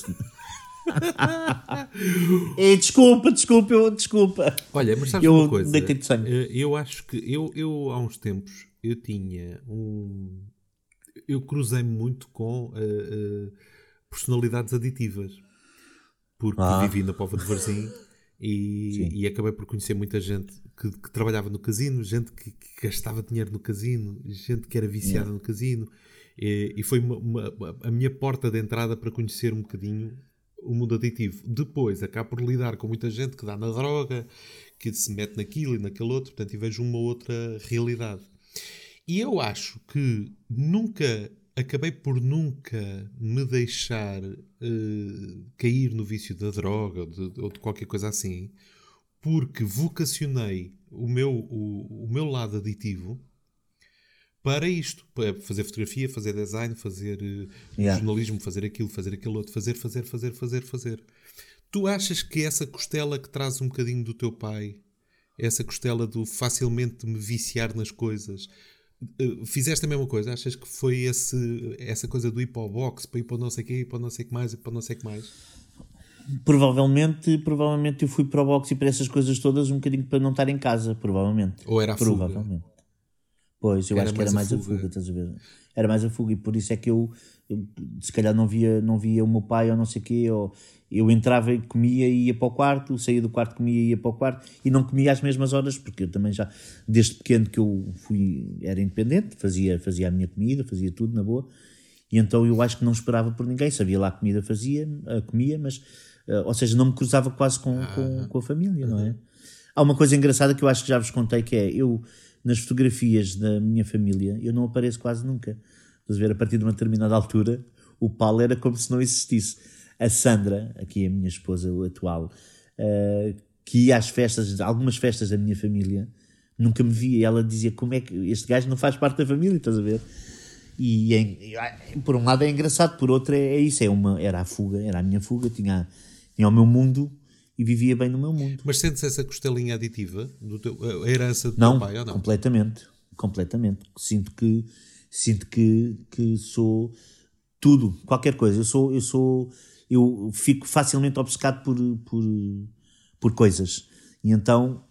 Speaker 2: [LAUGHS] e desculpa, desculpa, eu, desculpa.
Speaker 1: Olha, mas sabes eu uma coisa? De sangue. Eh, eu acho que eu, eu há uns tempos eu tinha um. Eu cruzei-me muito com uh, uh, personalidades aditivas. Porque ah. vivi na Pova de Varzim e, e, acabei por conhecer muita gente que, que trabalhava no casino, gente que, que, gastava dinheiro no casino, gente que era viciada yeah. no casino. E, e foi uma, uma, a minha porta de entrada para conhecer um bocadinho o mundo aditivo. Depois acaba por lidar com muita gente que dá na droga, que se mete naquilo e naquele outro, portanto, e vejo uma outra realidade. E eu acho que nunca, acabei por nunca me deixar uh, cair no vício da droga ou de, ou de, qualquer coisa assim, porque vocacionei o meu, o, o meu lado aditivo para isto, para fazer fotografia, fazer design, fazer uh, yeah. jornalismo, fazer aquilo, fazer aquilo outro, fazer, fazer, fazer, fazer, fazer. Tu achas que essa costela que traz um bocadinho do teu pai, essa costela do facilmente me viciar nas coisas, fizeste a mesma coisa? Achas que foi esse, essa coisa do ir para o box, para ir para não sei o quê, para não sei o que mais, para não sei o que mais?
Speaker 2: Provavelmente, provavelmente eu fui para o boxe e para essas coisas todas um bocadinho para não estar em casa, provavelmente.
Speaker 1: Ou era a
Speaker 2: provavelmente. Pois, eu era acho que era mais a fuga. a fuga, estás a ver? Era mais a fuga e por isso é que eu, eu, se calhar não via, não via o meu pai ou não sei o quê, ou eu entrava e comia e ia para o quarto, saía do quarto, comia e ia para o quarto e não comia às mesmas horas, porque eu também já, desde pequeno que eu fui, era independente, fazia, fazia a minha comida, fazia tudo na boa, e então eu acho que não esperava por ninguém, sabia lá a comida fazia, a comia, mas, uh, ou seja, não me cruzava quase com, ah, com, com, a família, não é? Há uma coisa engraçada que eu acho que já vos contei que é, eu, nas fotografias da minha família, eu não apareço quase nunca. Estás a ver, a partir de uma determinada altura, o Paulo era como se não existisse. A Sandra, aqui a minha esposa atual, uh, que ia às festas, algumas festas da minha família, nunca me via. E ela dizia: Como é que este gajo não faz parte da família? Estás a ver? E é, por um lado é engraçado, por outro é, é, isso: é uma, era a fuga, era a minha fuga. Tinha, tinha o meu mundo e vivia bem no meu mundo.
Speaker 1: Mas sentes essa costelinha aditiva, do teu, a herança do
Speaker 2: não,
Speaker 1: teu pai ou não?
Speaker 2: Completamente, completamente. Sinto que, sinto que, que sou tudo, qualquer coisa. Eu sou, eu sou, eu fico facilmente obcecado por, por, por coisas. E então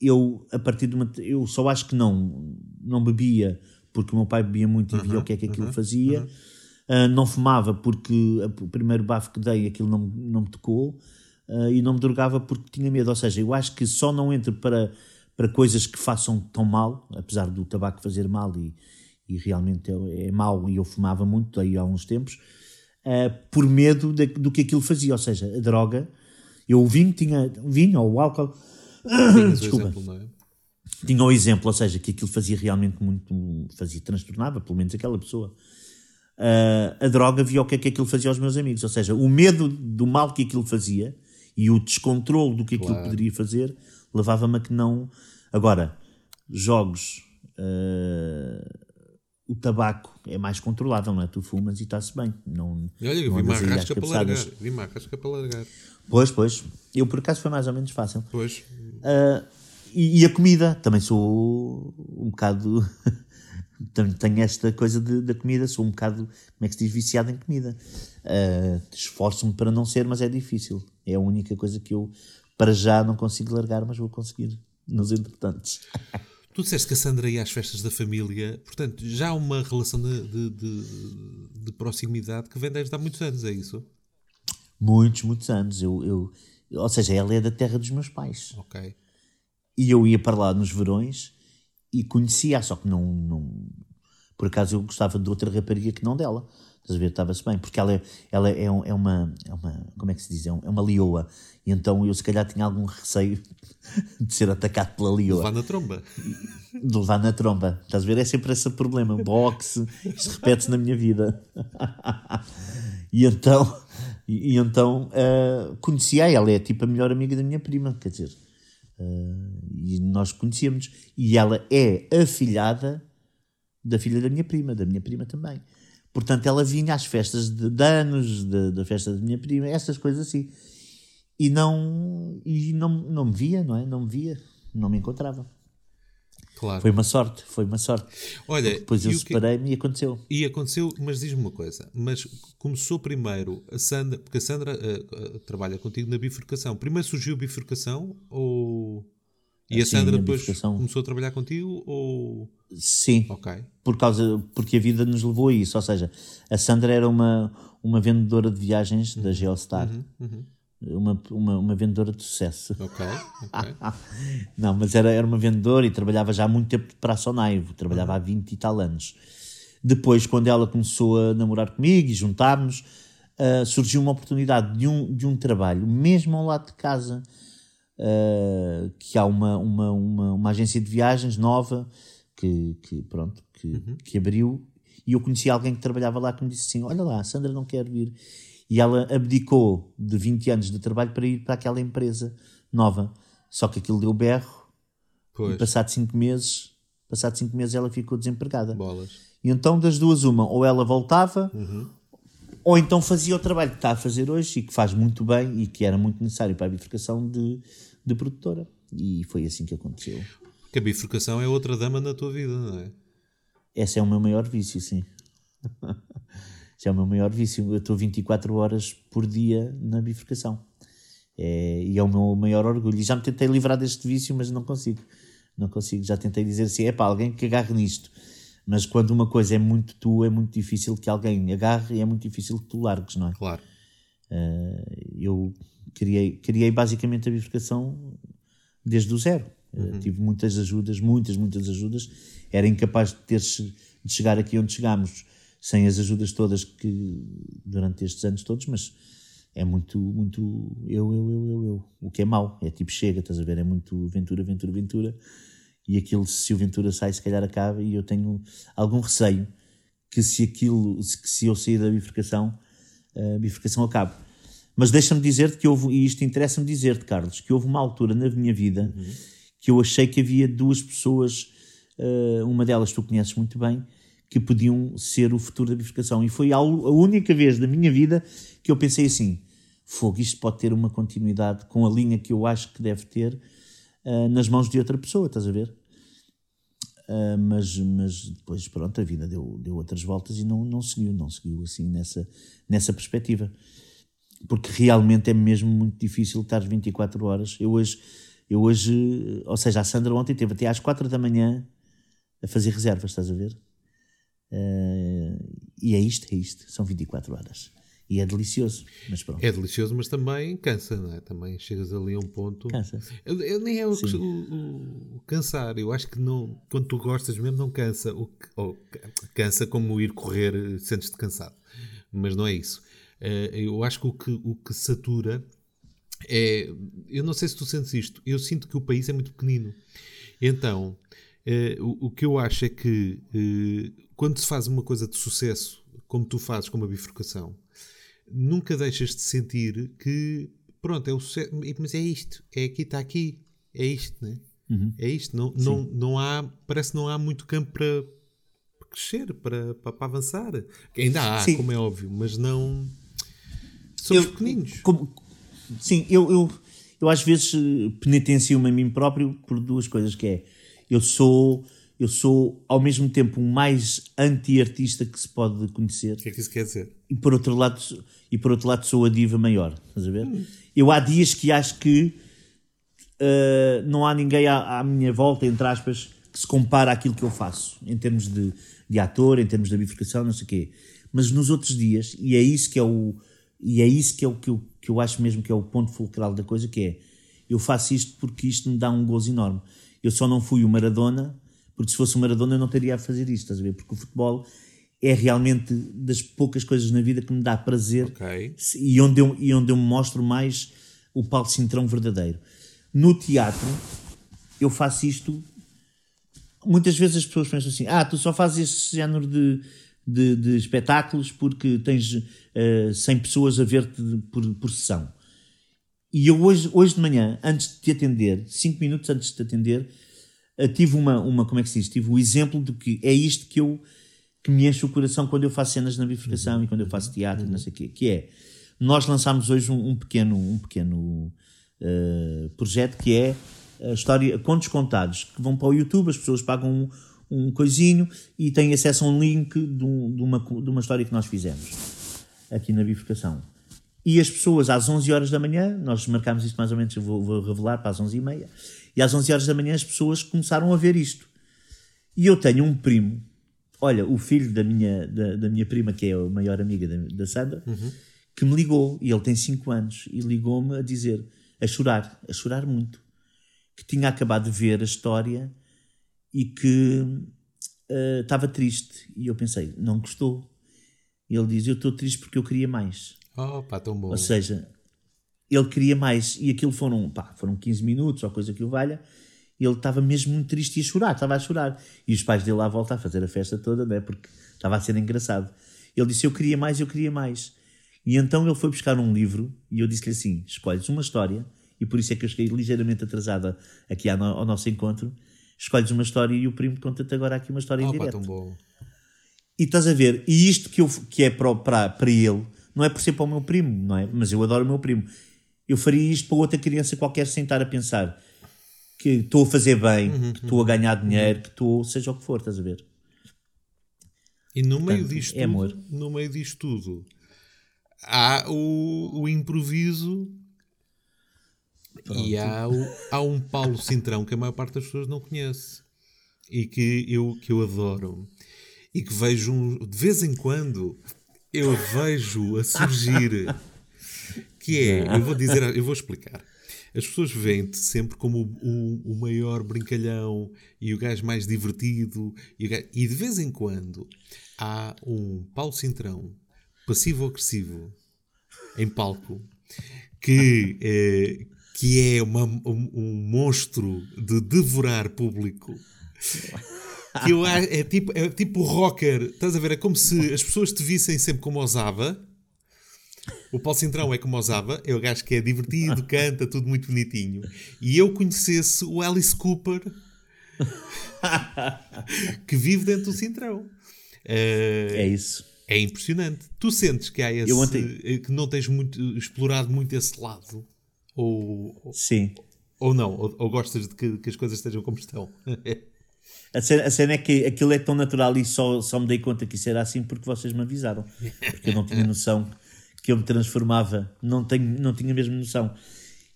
Speaker 2: eu, a partir de uma. Eu só acho que não, não bebia porque o meu pai bebia muito e via o que é que aquilo fazia. Uh, não fumava porque o primeiro bafo que dei aquilo não, não me tocou. Uh, e não me drogava porque tinha medo. Ou seja, eu acho que só não entro para, para coisas que façam tão mal, apesar do tabaco fazer mal e, e realmente é, é mau. E eu fumava muito há uns tempos, uh, por medo de, do que aquilo fazia. Ou seja, a droga. Eu o vinho tinha. Vinho ou o álcool [COUGHS] Desculpa. Exemplo, é? Tinha o exemplo, ou seja, que aquilo fazia realmente muito. fazia, transtornava, pelo menos aquela pessoa. Uh, a droga via o que é que aquilo fazia aos meus amigos, ou seja, o medo do mal que aquilo fazia e o descontrole do que aquilo claro. poderia fazer levava-me a que não. Agora, jogos. Uh, o tabaco é mais controlável, não é? Tu fumas e está-se bem. Não,
Speaker 1: Olha, eu vi uma arrasca para largar. Vi uma arrasca para largar.
Speaker 2: Pois, pois. Eu, por acaso, foi mais ou menos fácil.
Speaker 1: Pois.
Speaker 2: Uh, e, e, a comida, também sou um bocado. Tenho esta coisa de, da comida, sou um bocado, como é que se diz, viciado em comida. Uh, Esforço-me para não ser, mas é difícil. É a única coisa que eu, para já, não consigo largar, mas vou conseguir nos entretantos. [LAUGHS]
Speaker 1: Tu disseste que a Sandra ia às festas da família, portanto, já há uma relação de, de, de, de proximidade que vem desde há muitos anos, é isso?
Speaker 2: Muitos, muitos anos. Eu, eu, ou seja, ela é da terra dos meus pais.
Speaker 1: Ok.
Speaker 2: E eu ia para lá nos verões e conhecia, só que não, não. Por acaso eu gostava de outra rapariga que não dela. Estás a ver? Estava-se bem, porque ela, é, ela é, é, uma, é uma. Como é que se diz? É, é uma leoa. E então eu, se calhar, tinha algum receio [LAUGHS] de ser atacado pela leoa.
Speaker 1: Levar na tromba.
Speaker 2: De levar na tromba. Estás a ver? É sempre esse problema. Boxe. Isto repete-se na minha vida. [LAUGHS] e então e, e então uh, conhecia ela, é tipo a melhor amiga da minha prima, quer dizer, uh, e nós conhecíamos. E ela é afilhada da filha da minha prima, da minha prima também. Portanto, ela vinha às festas de, de anos, da festa da minha prima, essas coisas assim. E não, e não, não me via, não é? Não me via, não me encontrava.
Speaker 1: Claro.
Speaker 2: Foi uma sorte, foi uma sorte.
Speaker 1: Olha,
Speaker 2: depois eu separei-me que... e aconteceu.
Speaker 1: E aconteceu, mas diz-me uma coisa, mas começou primeiro a Sandra, porque a Sandra uh, uh, trabalha contigo na bifurcação. Primeiro surgiu a bifurcação ou e a Sim, Sandra a depois começou a trabalhar contigo ou
Speaker 2: Sim.
Speaker 1: OK.
Speaker 2: Por causa porque a vida nos levou a isso, ou seja, a Sandra era uma uma vendedora de viagens da Geostar. Uhum, uhum uma, uma, uma vendedora de sucesso.
Speaker 1: Ok, ok. [LAUGHS]
Speaker 2: Não, mas era, era uma vendedora e trabalhava já há muito tempo para a Sonaivo, trabalhava uhum. há 20 e tal anos. Depois, quando ela começou a namorar comigo e juntámos, uh, surgiu uma oportunidade de um, de um trabalho, mesmo ao lado de casa, uh, que há uma, uma, uma, uma, agência de viagens nova que, que pronto, que, uhum. que abriu, e eu conheci alguém que trabalhava lá que me disse assim, olha lá, a Sandra não quer vir e ela abdicou de 20 anos de trabalho para ir para aquela empresa nova. Só que aquilo deu berro. Pois. E passado 5 meses, passado 5 meses ela ficou desempregada.
Speaker 1: Bolas.
Speaker 2: E então das duas uma, ou ela voltava, uhum. ou então fazia o trabalho que está a fazer hoje e que faz muito bem e que era muito necessário para a bifurcação de, de produtora. E foi assim que aconteceu.
Speaker 1: Que a bifurcação é outra dama na tua vida, não é?
Speaker 2: Esse é o meu maior vício, sim. [LAUGHS] já é o meu maior vício. Eu estou 24 horas por dia na bifurcação. É, e é o meu maior orgulho. E já me tentei livrar deste vício, mas não consigo. Não consigo. Já tentei dizer assim: é para alguém que agarre nisto. Mas quando uma coisa é muito tua, é muito difícil que alguém agarre e é muito difícil que tu largues, não é?
Speaker 1: Claro.
Speaker 2: Uh, eu criei, criei basicamente a bifurcação desde o zero. Uhum. Uh, tive muitas ajudas, muitas, muitas ajudas. Era incapaz de, ter, de chegar aqui onde chegámos sem as ajudas todas que durante estes anos todos, mas é muito, muito eu, eu, eu, eu, eu. O que é mau, é tipo chega, estás a ver? É muito Ventura, Ventura, Ventura. E aquilo, se o Ventura sai, se calhar acaba. E eu tenho algum receio que se aquilo, que se eu sair da bifurcação, a bifurcação acabe. Mas deixa-me dizer-te que houve, e isto interessa-me dizer-te, Carlos, que houve uma altura na minha vida uhum. que eu achei que havia duas pessoas, uma delas tu conheces muito bem, que podiam ser o futuro da bifurcação. E foi a única vez da minha vida que eu pensei assim: fogo, isto pode ter uma continuidade com a linha que eu acho que deve ter uh, nas mãos de outra pessoa, estás a ver? Uh, mas, mas depois, pronto, a vida deu, deu outras voltas e não, não seguiu, não seguiu assim nessa, nessa perspectiva. Porque realmente é mesmo muito difícil estar 24 horas. Eu hoje, eu hoje, ou seja, a Sandra ontem teve até às 4 da manhã a fazer reservas, estás a ver? Uh, e é isto, é isto, são 24 horas. E é delicioso, mas pronto.
Speaker 1: É delicioso, mas também cansa, não é? Também chegas ali a um ponto.
Speaker 2: Cansa.
Speaker 1: Eu, eu nem é o, o, o, cansar, eu acho que não, quando tu gostas mesmo não cansa. O, ou, cansa como ir correr, sentes-te cansado. Mas não é isso. Uh, eu acho que o que, o que satura é. Eu não sei se tu sentes isto, eu sinto que o país é muito pequenino. Então, uh, o, o, que eu acho é que quando se faz uma coisa de sucesso, como tu fazes com uma bifurcação nunca deixas de sentir que, pronto, é o sucesso, mas é isto, é aqui, está aqui, é isto, né? Uhum. É isto, não, não, não há, parece que não há muito campo para, crescer, para, para, para avançar. Ainda há, sim. como é óbvio, mas não. Somos eu, pequeninos.
Speaker 2: Como, sim, eu, eu, eu às vezes eh, penitencio-me a mim próprio por duas coisas, que é, eu sou eu sou ao mesmo tempo o mais anti-artista que se pode conhecer. O
Speaker 1: que é que isso quer dizer?
Speaker 2: E por outro lado, e por outro lado sou a diva maior. Estás a ver? Hum. Eu há dias que acho que uh, não há ninguém à, à, minha volta, entre aspas, que se compara àquilo que eu faço, em termos de, de ator, em termos de bifurcação, não sei o quê. Mas nos outros dias, e é isso que é o, e é isso que é o que eu, que eu acho mesmo que é o ponto fulcral da coisa, que é eu faço isto porque isto me dá um gozo enorme. Eu só não fui o Maradona porque se fosse o Maradona eu não teria a fazer isto, estás a ver? Porque o futebol é realmente das poucas coisas na vida que me dá prazer
Speaker 1: okay.
Speaker 2: e, onde eu, e onde eu me mostro mais o Paulo Cintrão verdadeiro. No teatro, eu faço isto. Muitas vezes as pessoas pensam assim: ah, tu só fazes esse género de, de, de espetáculos porque tens uh, eh, 100 pessoas a ver-te por, por sessão. E eu hoje, hoje de manhã, antes de te atender, 5 minutos antes de te atender, tive uma, uma, como é que se diz? Tive o exemplo de que é isto que eu que me enche o coração quando eu faço cenas na bifurcação uhum. e quando eu faço teatro uhum. não sei o quê, que é nós lançámos hoje um, um pequeno, um pequeno uh, projeto que é a história, contos contados, que vão para o YouTube, as pessoas pagam um, um coisinho e têm acesso a um link de, um, de, uma, de uma história que nós fizemos aqui na bifurcação. E as pessoas às 11 horas da manhã, nós marcámos isto mais ou menos, eu vou, vou revelar para as 11 e meia, e às 11 horas da manhã as pessoas começaram a ver isto. E eu tenho um primo, olha, o filho da minha, da, da minha prima, que é a maior amiga da, da Sandra, uhum. que me ligou, e ele tem 5 anos, e ligou-me a dizer, a chorar, a chorar muito, que tinha acabado de ver a história e que uh, estava triste. E eu pensei, não gostou. E ele diz, eu estou triste porque eu queria mais.
Speaker 1: Oh, pá, tão bom.
Speaker 2: Ou seja, ele queria mais. E aquilo foram, pá, foram 15 minutos ou coisa que o valha. E ele estava mesmo muito triste e a chorar, estava a chorar. E os pais dele lá voltam a fazer a festa toda, né? porque estava a ser engraçado. Ele disse: Eu queria mais, eu queria mais. E então ele foi buscar um livro e eu disse-lhe assim: Escolhes uma história, e por isso é que eu cheguei ligeiramente atrasada aqui ao, ao nosso encontro. Escolhes uma história e o primo conta-te agora aqui uma história oh, em direto.
Speaker 1: Pá, tão bom.
Speaker 2: E estás a ver, e isto que, eu, que é para, para, para ele, não é por ser para o meu primo, não é? Mas eu adoro o meu primo eu faria isto para outra criança qualquer sem estar a pensar que estou a fazer bem, uhum, que estou a ganhar dinheiro, que estou, seja o que for, estás a ver?
Speaker 1: E no meio Portanto, disto é tudo, amor. no meio disto tudo, há o, o improviso Pronto. e há, o, há um Paulo Cintrão que a maior parte das pessoas não conhece e que eu, que eu adoro e que vejo um, de vez em quando eu vejo a surgir que é, eu vou dizer, eu vou explicar. As pessoas veem-te sempre como o, o, o, maior brincalhão e o gajo mais divertido. E, gajo, e, de vez em quando há um Paulo Cintrão passivo-agressivo em palco que, eh, que é uma, um, um monstro de devorar público. Que eu, acho- é, tipo, é tipo rocker, estás a ver? É como se as pessoas te vissem sempre como osava. O Paulo Cintrão é como osava, é o gajo que é divertido, canta, tudo muito bonitinho. E eu conhecesse o Alice Cooper [LAUGHS] que vive dentro do Cintrão. Eh,
Speaker 2: É isso.
Speaker 1: é impressionante. Tu sentes que há esse,
Speaker 2: ontem-
Speaker 1: eh, que não tens muito, explorado muito esse lado? Ou, ou-
Speaker 2: Sim.
Speaker 1: ou não? Ou, ou gostas de que, que as coisas estejam como estão? [LAUGHS]
Speaker 2: A cena, a cena é que aquilo é tão natural e só, só me dei conta que isso era assim porque vocês me avisaram. Porque eu não tinha [LAUGHS] noção que eu me transformava. Não, tenho, não tinha mesmo noção.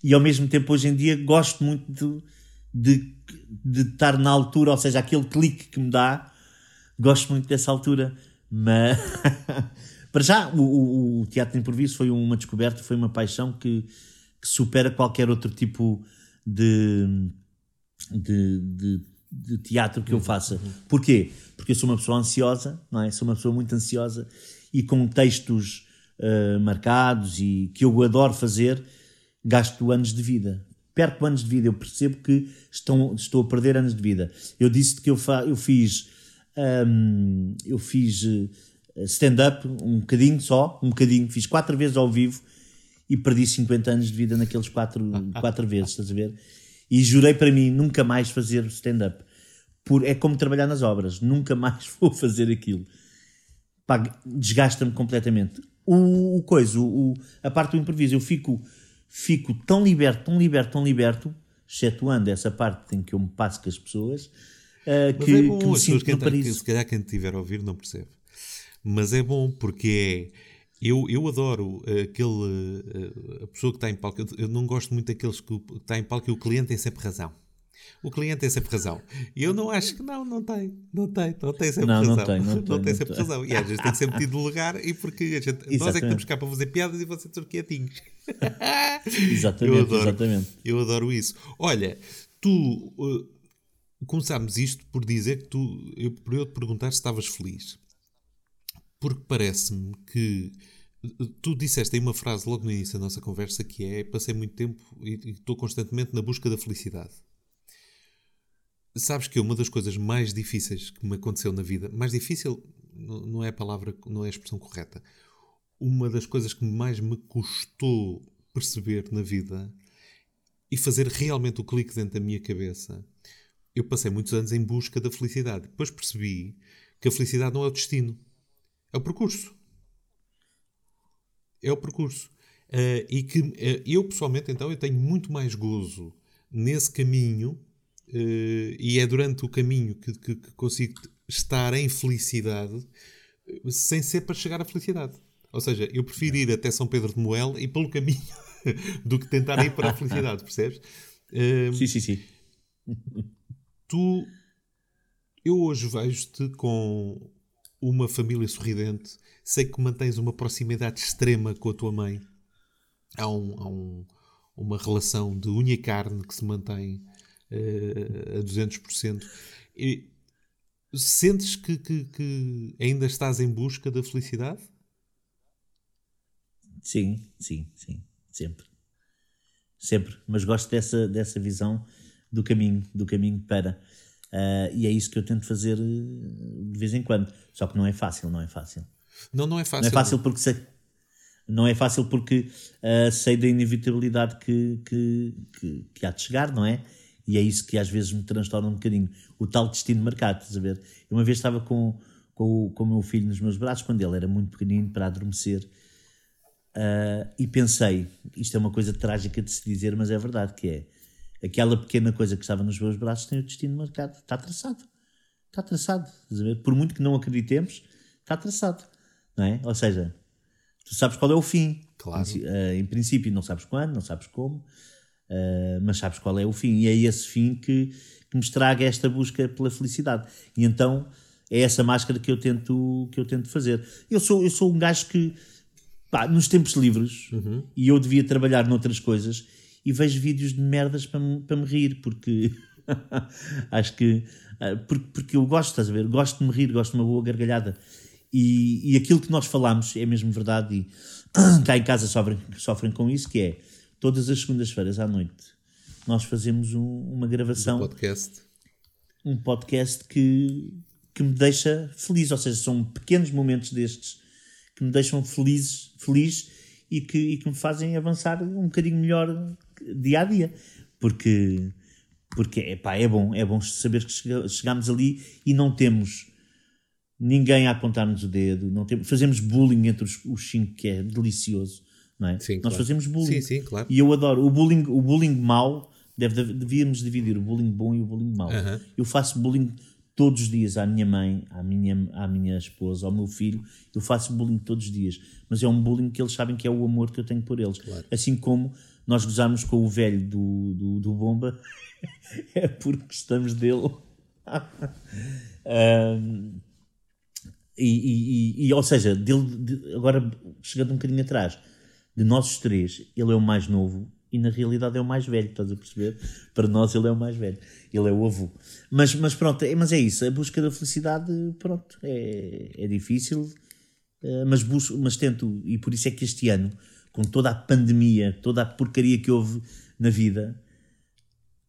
Speaker 2: E ao mesmo tempo, hoje em dia, gosto muito de, de, de estar na altura, ou seja, aquele clique que me dá, gosto muito dessa altura. Mas, [LAUGHS] para já, o, o- o teatro de improviso foi uma descoberta, foi uma paixão que, que supera qualquer outro tipo de, de, de, de teatro que eu faça. Porquê? Porque eu sou uma pessoa ansiosa, não é? Sou uma pessoa muito ansiosa e com textos eh, marcados e que eu adoro fazer, gasto anos de vida. Perco anos de vida, eu percebo que estão, estou a perder anos de vida. Eu disse que eu, fa, eu fiz, hum, eu fiz eh, stand-up um bocadinho só, um bocadinho, fiz quatro vezes ao vivo e perdi 50 anos de vida naqueles quatro, [LAUGHS] quatro vezes, estás a ver? E jurei para mim nunca mais fazer stand-up. Por, é como trabalhar nas obras, nunca mais [LAUGHS] vou fazer aquilo. Desgasta-me completamente. O, o coisa, o, a parte do improviso, eu fico, fico tão liberto, tão liberto, tão liberto, excetuando essa parte em que eu me passo com as pessoas,
Speaker 1: Mas
Speaker 2: que,
Speaker 1: é bom,
Speaker 2: que me sinto
Speaker 1: que, entram- que se calhar quem estiver a ouvir não percebe. Mas é bom porque é. Eu, eu adoro aquele. eh, a pessoa que está em palco. Eu, não gosto muito daqueles que está em palco e o cliente tem sempre razão. O cliente tem sempre razão. E eu não acho que não, não tem. Não tem, não tem sempre
Speaker 2: Não, não
Speaker 1: razão.
Speaker 2: tem, não [LAUGHS] tem, não
Speaker 1: sempre
Speaker 2: tem.
Speaker 1: razão. E às vezes tem metido no lugar e porque gente, nós é que estamos cá para fazer piadas e vocês estão quietinhos. [LAUGHS]
Speaker 2: Exatamente,
Speaker 1: eu adoro,
Speaker 2: exatamente.
Speaker 1: Eu adoro isso. Olha, tu uh, começámos isto por dizer que tu, eu, por eu te perguntar se estavas feliz. Porque parece-me que tu disseste aí uma frase logo no início da nossa conversa que é passei muito tempo e estou constantemente na busca da felicidade. Sabes que uma das coisas mais difíceis que me aconteceu na vida, mais difícil não é a palavra, não é a expressão correta. Uma das coisas que mais me custou perceber na vida e fazer realmente o clique dentro da minha cabeça. Eu passei muitos anos em busca da felicidade. Depois percebi que a felicidade não é o destino, é o percurso. É o percurso. Eh, e que eh, eu, pessoalmente, então, eu tenho muito mais gozo nesse caminho eh, e é durante o caminho que, que- que consigo estar em felicidade sem ser para chegar à felicidade. Ou seja, eu prefiro ir até São Pedro de Moel e pelo caminho [LAUGHS] do que tentar ir para a felicidade, percebes? Eh,
Speaker 2: Sim, sim, sim.
Speaker 1: tu eu hoje vejo-te com uma família sorridente sei que mantens uma proximidade extrema com a tua mãe há, um, há um- uma relação de unha e carne que se mantém eh, a 200% e sentes que, que- que ainda estás em busca da felicidade?
Speaker 2: Sim, sim, sim. Sempre. Sempre. Mas gosto dessa, dessa visão do caminho, do caminho para. Ah, e é isso que eu tento fazer eh, de vez em quando. Só que não é fácil, não é fácil.
Speaker 1: Não, não é fácil.
Speaker 2: Não é fácil porque sei, não é fácil porque ah, sei da inevitabilidade que, que, que, que há de chegar, não é? E é isso que às vezes me transtorna um bocadinho. O tal destino marcado, estás a ver? Eu uma vez estava com, com, o- com o meu filho nos meus braços, quando ele era muito pequenino, para adormecer, ah, e pensei, isto é uma coisa trágica de se dizer, mas é verdade, que é aquela pequena coisa que estava nos meus braços tem o destino marcado, está traçado. Está traçado? Por muito que não acreditemos, está traçado, não é? Ou seja, tu sabes qual é o fim.
Speaker 1: Claro.
Speaker 2: Em, eh, em princípio, não sabes quando, não sabes como, eh, mas sabes qual é o fim. E é esse fim que, que me estraga esta busca pela felicidade. E então é essa máscara que eu tento, que eu tento fazer. Eu sou, eu sou um gajo que, pá, nos tempos livres, e eu devia trabalhar noutras coisas, e vejo vídeos de merdas para me, para me rir, porque [LAUGHS] acho que. ah, Porque, porque eu gosto, estás a ver? Gosto de me rir, gosto de uma boa gargalhada. E, e aquilo que nós falamos é mesmo verdade, e [CLEARS THROAT] cá em casa sofrem, sofrem com isso, que é todas as segundas-feiras à noite nós fazemos um, uma gravação.
Speaker 1: Um podcast.
Speaker 2: Um podcast que, que me deixa feliz, ou seja, são pequenos momentos destes que me deixam felizes, feliz e que, e que me fazem avançar um bocadinho melhor dia a dia. Porque, porque epá, é bom, é bom saber que chegamos ali e não temos ninguém a apontar-nos o dedo, não temos, fazemos bullying entre os, os cinco, que é delicioso. Não é?
Speaker 1: Sim,
Speaker 2: Nós
Speaker 1: claro.
Speaker 2: fazemos bullying.
Speaker 1: Sim, sim, claro.
Speaker 2: E eu adoro. O bullying, o bullying mau, deve, devíamos dividir o bullying bom e o bullying mau.
Speaker 1: Aham.
Speaker 2: Eu faço bullying todos os dias à minha mãe, à minha, à minha esposa, ao meu filho. Eu faço bullying todos os dias. Mas é um bullying que eles sabem que é o amor que eu tenho por eles.
Speaker 1: Claro.
Speaker 2: Assim como nós gozamos com o velho do, do, do Bomba, [LAUGHS] é porque gostamos dele. [LAUGHS] Ahm, e, e- e- ou seja, dele, de- agora chegando um bocadinho atrás, de nós os três, ele é o mais novo e na realidade é o mais velho, estás a perceber? Para nós ele é o mais velho, ele é o avô. Mas, mas pronto, é, mas é isso, a busca da felicidade, pronto, é, é difícil, eh, mas, busco, mas tento, e por isso é que este ano, com toda a pandemia, toda a porcaria que houve na vida,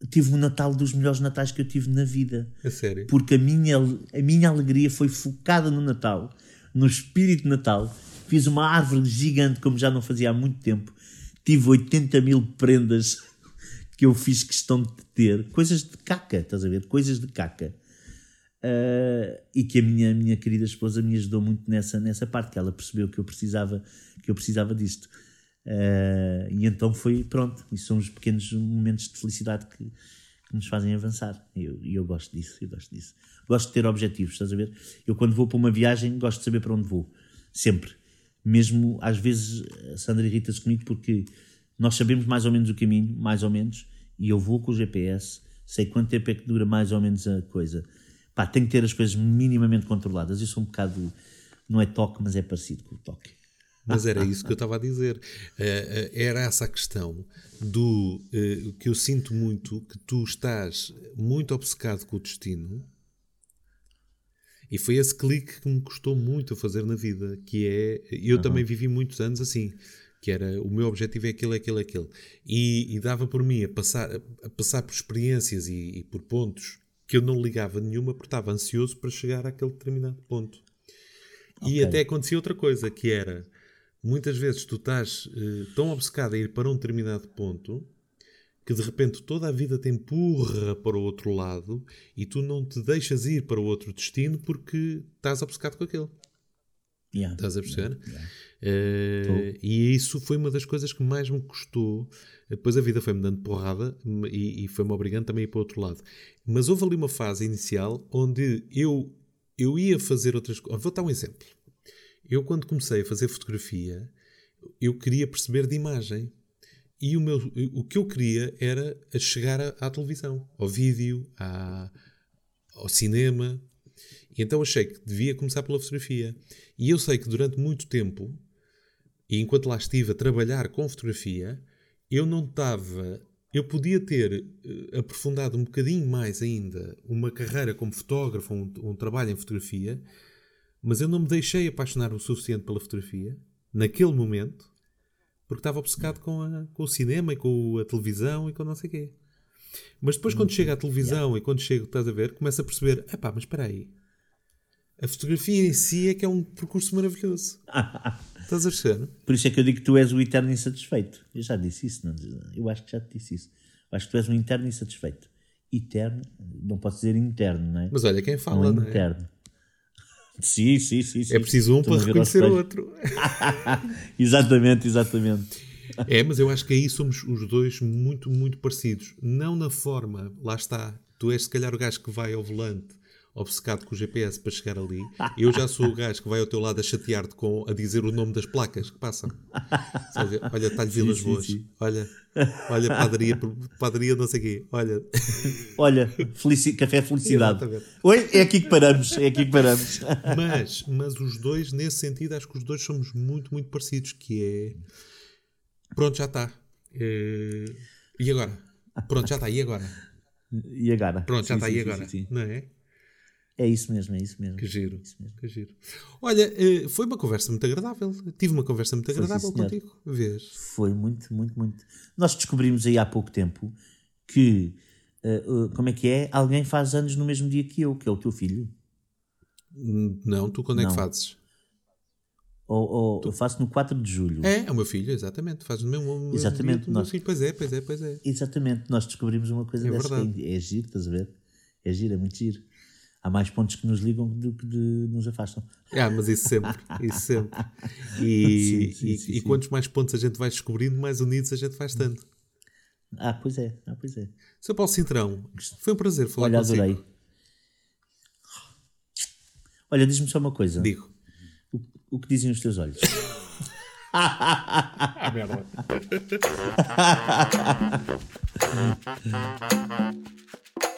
Speaker 2: tive um Natal dos melhores Natais que eu tive na vida
Speaker 1: A sério.
Speaker 2: porque a minha, a minha alegria foi focada no Natal, no espírito de Natal. Fiz uma árvore gigante, como já não fazia há muito tempo. Tive 80 mil prendas [LAUGHS] que eu fiz questão de ter. Coisas de caca, estás a ver? Coisas de caca. Ah, e que a minha, minha querida esposa me ajudou muito nessa, nessa parte, que ela percebeu que eu precisava, que eu precisava disto. Ah, e então foi, pronto, e são os pequenos momentos de felicidade que, que nos fazem avançar. E eu, eu gosto disso, eu gosto disso. Gosto de ter objetivos, estás a ver? Eu quando vou para uma viagem gosto de saber para onde vou. Sempre. Mesmo, às vezes, a Sandra irrita-se comigo porque nós sabemos mais ou menos o caminho, mais ou menos, e eu vou com o GPS, sei quanto tempo é que dura mais ou menos a coisa. Pá, tenho que ter as coisas minimamente controladas. Eu sou um bocado, não é toque, mas é parecido com o toque.
Speaker 1: Mas era isso que eu estava a dizer. Eh, eh, era essa a questão do eh, que eu sinto muito que tu estás muito obcecado com o destino. E foi esse clique que me custou muito a fazer na vida, que é eu também vivi muitos anos assim, que era o meu objetivo é aquele, é aquele, é aquele. E, e dava por mim a passar, a passar por experiências e, e por pontos que eu não ligava nenhuma porque estava ansioso para chegar àquele determinado ponto. E
Speaker 2: Ok.
Speaker 1: até acontecia outra coisa, que era muitas vezes tu estás eh, tão obcecado a ir para um determinado ponto que de repente toda a vida te empurra para o outro lado e tu não te deixas ir para o outro destino porque estás obcecado com aquele.
Speaker 2: Yeah.
Speaker 1: Estás a perceber? Eh, e isso foi uma das coisas que mais me custou. Depois a vida foi-me dando porrada e, e foi-me obrigando também a ir para o outro lado. Mas houve ali uma fase inicial onde eu, eu ia fazer outras coisas. Vou dar um exemplo. Eu, quando comecei a fazer fotografia, eu queria perceber de imagem. E o, meu, o que eu queria era chegar à, à televisão, ao vídeo, à, ao cinema. E então achei que devia começar pela fotografia. E eu sei que durante muito tempo, e enquanto lá estive a trabalhar com fotografia, eu não estava. Eu podia ter eh, aprofundado um bocadinho mais ainda uma carreira como fotógrafo, um, um trabalho em fotografia, mas eu não me deixei apaixonar o suficiente pela fotografia, naquele momento, porque estava obcecado com, a- com o cinema e com a televisão e com não sei o quê. Mas depois, quando chega à televisão e quando chego, estás a ver, começa a perceber: epá, mas espera aí. A fotografia em si é que é um percurso maravilhoso. [LAUGHS] Estás a perceber?
Speaker 2: Por isso é que eu digo que tu és o eterno insatisfeito. Eu já disse isso, não? Eu acho que já te disse isso. Eu acho que tu és um interno insatisfeito. Eterno, não posso dizer interno, não é?
Speaker 1: Mas olha, quem fala,
Speaker 2: é
Speaker 1: não é?
Speaker 2: interno. Sim, sim, sim. sim.
Speaker 1: É preciso um
Speaker 2: Estou
Speaker 1: para reconhecer o outro. [LAUGHS]
Speaker 2: Exatamente, exatamente.
Speaker 1: É, mas eu acho que aí somos os dois muito, muito parecidos. Não na forma, lá está. Tu és se calhar o gajo que vai ao volante obcecado com o GPS para chegar ali. [LAUGHS] Eu já sou o gajo que vai ao teu lado a chatear-te com a dizer o nome das placas que passam. Olha, Talho Vilas Boas.
Speaker 2: sim.
Speaker 1: Olha, olha, padaria, padaria não sei o quê. Olha, [LAUGHS]
Speaker 2: Olha, felici- café felicidade. Oi, é aqui que paramos, é aqui que paramos. [LAUGHS]
Speaker 1: mas, mas os dois, nesse sentido, acho que os dois somos muito, muito parecidos, que é... Pronto, já está. Eh, E agora? Pronto, já está. E agora?
Speaker 2: E agora?
Speaker 1: Pronto, já
Speaker 2: Sim,
Speaker 1: está
Speaker 2: sim, sim,
Speaker 1: agora.
Speaker 2: sim, sim.
Speaker 1: Não é?
Speaker 2: É isso mesmo, é isso mesmo.
Speaker 1: Que giro.
Speaker 2: Isso mesmo.
Speaker 1: Que giro. Olha, eh, foi uma conversa muito agradável. Tive uma conversa muito
Speaker 2: sim,
Speaker 1: agradável
Speaker 2: senhor.
Speaker 1: contigo. Vês?
Speaker 2: Foi muito, muito, muito. Nós descobrimos aí há pouco tempo que, eh, eh, como é que é? Alguém faz anos no mesmo dia que eu, que é o teu filho.
Speaker 1: Hum, Não, tu quando é que
Speaker 2: Não.
Speaker 1: fazes?
Speaker 2: Ou, ou eu faço no 4 de julho.
Speaker 1: É, é o meu filho, exatamente. Faz o mesmo,
Speaker 2: Exatamente,
Speaker 1: dia
Speaker 2: nós-
Speaker 1: filho. Pois é, pois é, pois é.
Speaker 2: Exatamente, nós descobrimos uma coisa
Speaker 1: É
Speaker 2: dessa.
Speaker 1: verdade.
Speaker 2: É, é giro, estás a ver? É giro, é muito giro. Há mais pontos que nos ligam do que de- nos afastam.
Speaker 1: Ah, mas isso sempre, isso sempre. E, [LAUGHS]
Speaker 2: Sim, sim,
Speaker 1: e-
Speaker 2: sim,
Speaker 1: e
Speaker 2: sim.
Speaker 1: quantos mais pontos a gente vai descobrindo, mais unidos a gente vai estando.
Speaker 2: Ah, pois é, ah, pois é.
Speaker 1: Seu Paulo Cintrão, foi um prazer falar
Speaker 2: Olha,
Speaker 1: consigo.
Speaker 2: adorei. Olha, diz-me só uma coisa.
Speaker 1: Digo.
Speaker 2: O, o que dizem os teus olhos?
Speaker 1: Ah, merda. [LAUGHS] [LAUGHS]